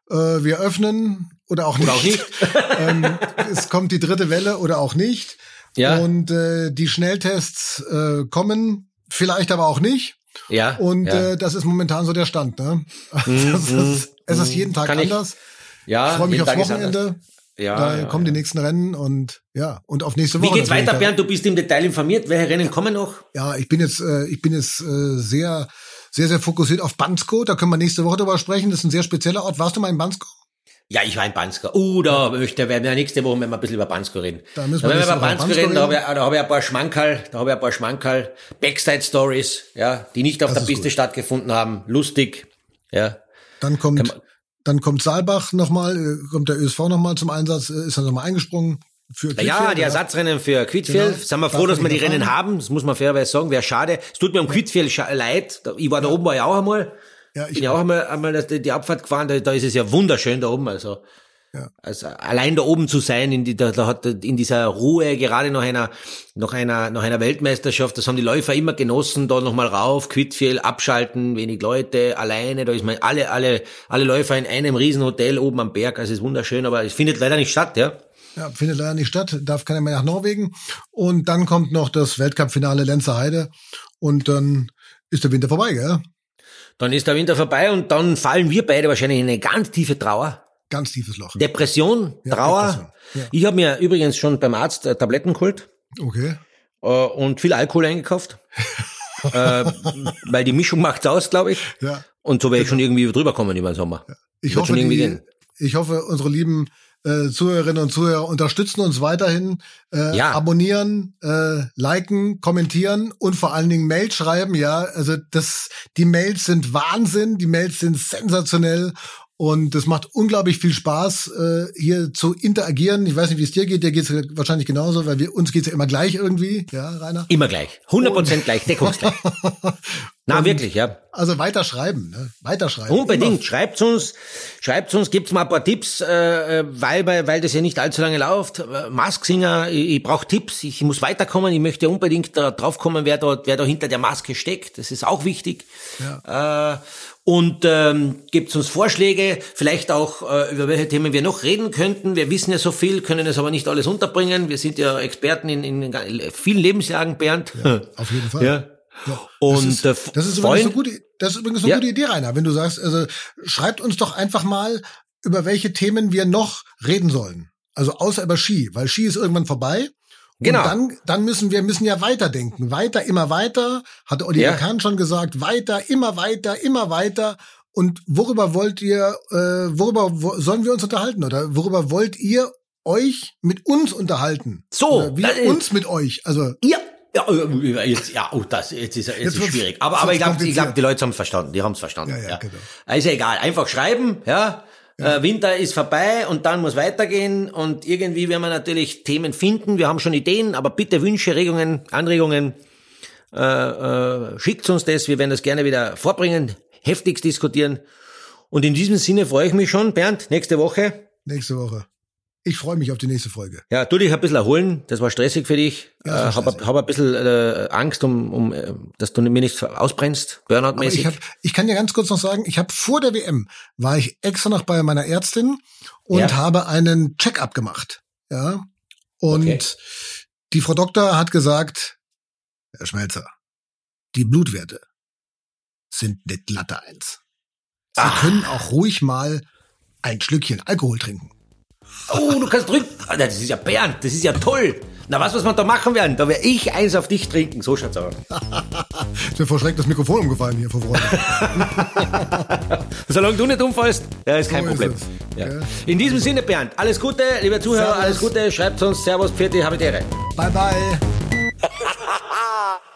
[SPEAKER 5] Äh, wir öffnen oder auch nicht.
[SPEAKER 4] Oder auch nicht.
[SPEAKER 5] ähm, es kommt die dritte Welle oder auch nicht.
[SPEAKER 4] Ja.
[SPEAKER 5] Und äh, die Schnelltests äh, kommen, vielleicht aber auch nicht.
[SPEAKER 4] Ja.
[SPEAKER 5] Und
[SPEAKER 4] ja. Mhm,
[SPEAKER 5] äh, das ist momentan so der Stand. Ne? Das ist, es ist jeden Tag
[SPEAKER 4] Kann ich-
[SPEAKER 5] anders.
[SPEAKER 4] ja,
[SPEAKER 5] Ich freue mich aufs
[SPEAKER 4] anders.
[SPEAKER 5] Wochenende.
[SPEAKER 4] Ja,
[SPEAKER 5] da
[SPEAKER 4] ja,
[SPEAKER 5] kommen
[SPEAKER 4] ja.
[SPEAKER 5] die nächsten Rennen und ja, und auf nächste
[SPEAKER 4] Wie
[SPEAKER 5] Woche.
[SPEAKER 4] geht's
[SPEAKER 5] natürlich.
[SPEAKER 4] weiter, Bernd? Du bist im Detail informiert. Welche Rennen kommen noch?
[SPEAKER 5] Ja, ich bin jetzt, äh, ich bin jetzt äh, sehr, sehr, sehr fokussiert auf Bansko. Da können wir nächste Woche drüber sprechen. Das ist ein sehr spezieller Ort. Warst du mal in Bansko?
[SPEAKER 4] Ja, ich war in Bansko. Uh, da möchte, werden wir nächste Woche wir ein bisschen über Bansko reden.
[SPEAKER 5] Da müssen wir
[SPEAKER 4] wenn wir über Bansko
[SPEAKER 5] Bansko
[SPEAKER 4] reden, da habe
[SPEAKER 5] reden.
[SPEAKER 4] ich, da habe ich ein paar Schmankerl, da habe ich ein paar Schmankerl, Backside-Stories, ja, die nicht auf
[SPEAKER 5] Das
[SPEAKER 4] der
[SPEAKER 5] ist
[SPEAKER 4] Piste
[SPEAKER 5] gut.
[SPEAKER 4] stattgefunden haben. Lustig, ja.
[SPEAKER 5] Dann kommt, dann kommt Saalbach nochmal, äh, kommt der ÖSV nochmal zum Einsatz, äh, ist dann nochmal eingesprungen. Für
[SPEAKER 4] Ja,
[SPEAKER 5] Quidfield,
[SPEAKER 4] die Ersatzrennen für Quidfield.
[SPEAKER 5] Genau.
[SPEAKER 4] Sind wir froh, dass wir die Rennen haben. Das muss man fairerweise sagen. Wäre schade. Es tut mir um Quidfield scha- leid. Ich war da oben, war ja auch einmal.
[SPEAKER 5] Ja, ich
[SPEAKER 4] bin ja auch einmal, einmal die, die Abfahrt gefahren. Da, da ist es ja wunderschön da oben. Also,
[SPEAKER 5] Ja.
[SPEAKER 4] also allein da oben zu sein, in, die, da, da hat in dieser Ruhe, gerade nach einer, nach einer, nach einer Weltmeisterschaft, das haben die Läufer immer genossen, da nochmal rauf, Quidfield, abschalten, wenig Leute, alleine, da ist man alle, alle, alle Läufer in einem riesen Hotel oben am Berg, also es ist wunderschön, aber es findet leider nicht statt, ja.
[SPEAKER 5] Ja, findet leider nicht statt, darf keiner mehr nach Norwegen. Und dann kommt noch das Weltcup-Finale Lenzer Heide. Und dann ist der Winter vorbei, gell?
[SPEAKER 4] Dann ist der Winter vorbei und dann fallen wir beide wahrscheinlich in eine ganz tiefe Trauer.
[SPEAKER 5] Ganz tiefes Loch.
[SPEAKER 4] Depression,
[SPEAKER 5] Ja,
[SPEAKER 4] Trauer.
[SPEAKER 5] Depression, ja.
[SPEAKER 4] Ich habe mir übrigens schon beim Arzt äh, Tabletten geholt
[SPEAKER 5] Okay.
[SPEAKER 4] äh, und viel Alkohol eingekauft. äh, weil die Mischung macht's aus, glaube ich.
[SPEAKER 5] Ja.
[SPEAKER 4] Und so werde ich schon irgendwie drüber kommen über den Sommer.
[SPEAKER 5] Ich
[SPEAKER 4] Wird
[SPEAKER 5] hoffe, die, ich hoffe, unsere lieben äh, Zuhörerinnen und Zuhörer unterstützen uns weiterhin. Äh,
[SPEAKER 4] Ja.
[SPEAKER 5] Abonnieren, äh, liken, kommentieren und vor allen Dingen Mails schreiben. Ja, also das, die Mails sind Wahnsinn, die Mails sind sensationell. Und es macht unglaublich viel Spaß, äh, hier zu interagieren. Ich weiß nicht, wie es dir geht. Dir geht es wahrscheinlich genauso, weil wir uns geht's ja immer gleich irgendwie, ja, Rainer.
[SPEAKER 4] Immer gleich. 100% gleich, deckungsgleich. Na, wirklich, ja.
[SPEAKER 5] Also weiter schreiben, ne? Weiter schreiben.
[SPEAKER 4] Unbedingt. Schreibt uns, schreibt uns, gibt's mal ein paar Tipps, äh, äh, weil, weil, das ja nicht allzu lange läuft. Äh, Masksinger, ich, ich brauche Tipps, ich muss weiterkommen, ich möchte unbedingt da draufkommen, wer da, wer da hinter der Maske steckt. Das ist auch wichtig. Äh, und ähm, gibt uns Vorschläge, vielleicht auch, äh, über welche Themen wir noch reden könnten. Wir wissen ja so viel, können es aber nicht alles unterbringen. Wir sind ja Experten in, in vielen Lebenslagen, Bernd.
[SPEAKER 5] Immer. Auf jeden Fall.
[SPEAKER 4] Ja.
[SPEAKER 5] Ja.
[SPEAKER 4] Und
[SPEAKER 5] das ist,
[SPEAKER 4] äh,
[SPEAKER 5] das ist übrigens eine gute, das ist übrigens eine
[SPEAKER 4] Ja.
[SPEAKER 5] gute Idee, Rainer. Wenn du sagst, also schreibt uns doch einfach mal, über welche Themen wir noch reden sollen. Also außer über Ski, weil Ski ist irgendwann vorbei.
[SPEAKER 4] Genau.
[SPEAKER 5] Und dann, dann müssen wir müssen ja weiterdenken. Weiter, immer weiter, hatte Oliver
[SPEAKER 4] Ja.
[SPEAKER 5] Kahn schon gesagt, weiter, immer weiter, immer weiter. Und worüber wollt ihr, äh, worüber wo, sollen wir uns unterhalten? Oder worüber wollt ihr euch mit uns unterhalten?
[SPEAKER 4] So,
[SPEAKER 5] Oder wir uns mit euch. Also
[SPEAKER 4] Ja, ja, äh, jetzt, ja, oh, das, jetzt ist, jetzt
[SPEAKER 5] Jetzt
[SPEAKER 4] ist schwierig. Aber, aber ich glaube, ich glaub, die Leute haben es verstanden. Die haben es verstanden.
[SPEAKER 5] Ja, ja, genau.
[SPEAKER 4] Also egal, einfach schreiben, ja. Äh, Winter ist vorbei und dann muss weitergehen und irgendwie werden wir natürlich Themen finden. Wir haben schon Ideen, aber bitte Wünsche, Regungen, Anregungen, äh, äh, schickt uns das. Wir werden das gerne wieder vorbringen, heftigst diskutieren. Und in diesem Sinne freue ich mich schon, Bernd, nächste Woche.
[SPEAKER 5] nächste Woche. Ich freue mich auf die nächste Folge.
[SPEAKER 4] Ja, du dich ein bisschen erholen. Das war stressig für dich.
[SPEAKER 5] Ja,
[SPEAKER 4] äh, hab, hab ein bisschen äh, Angst, um, um, äh, dass du mir nicht ausbrennst, Burnout-mäßig.
[SPEAKER 5] ich, hab, ich kann dir ganz kurz noch sagen, ich habe vor der WM war ich extra noch bei meiner Ärztin und
[SPEAKER 4] Ja.
[SPEAKER 5] habe einen Check-up gemacht. Ja. Und
[SPEAKER 4] Okay.
[SPEAKER 5] die Frau Doktor hat gesagt, Herr Schmelzer, die Blutwerte sind nicht glatte eins. Sie
[SPEAKER 4] Ah.
[SPEAKER 5] können auch ruhig mal ein Schlückchen Alkohol trinken.
[SPEAKER 4] Oh, du kannst drücken. Ah, Das ist ja Bernd, das ist ja toll. Na, was, was wir da machen werden? Da werde ich eins auf dich trinken. So schaut's aus.
[SPEAKER 5] Ist mir vor Schreck das Mikrofon umgefallen hier vor Freude.
[SPEAKER 4] Solange du nicht umfallst, ja, ist kein
[SPEAKER 5] So ist
[SPEAKER 4] Problem.
[SPEAKER 5] es. Ja.
[SPEAKER 4] In diesem Sinne, Bernd, alles Gute, liebe Zuhörer,
[SPEAKER 5] Servus.
[SPEAKER 4] alles Gute. Schreibt uns Servus, Pfiat, habe Ehre.
[SPEAKER 5] bye bye.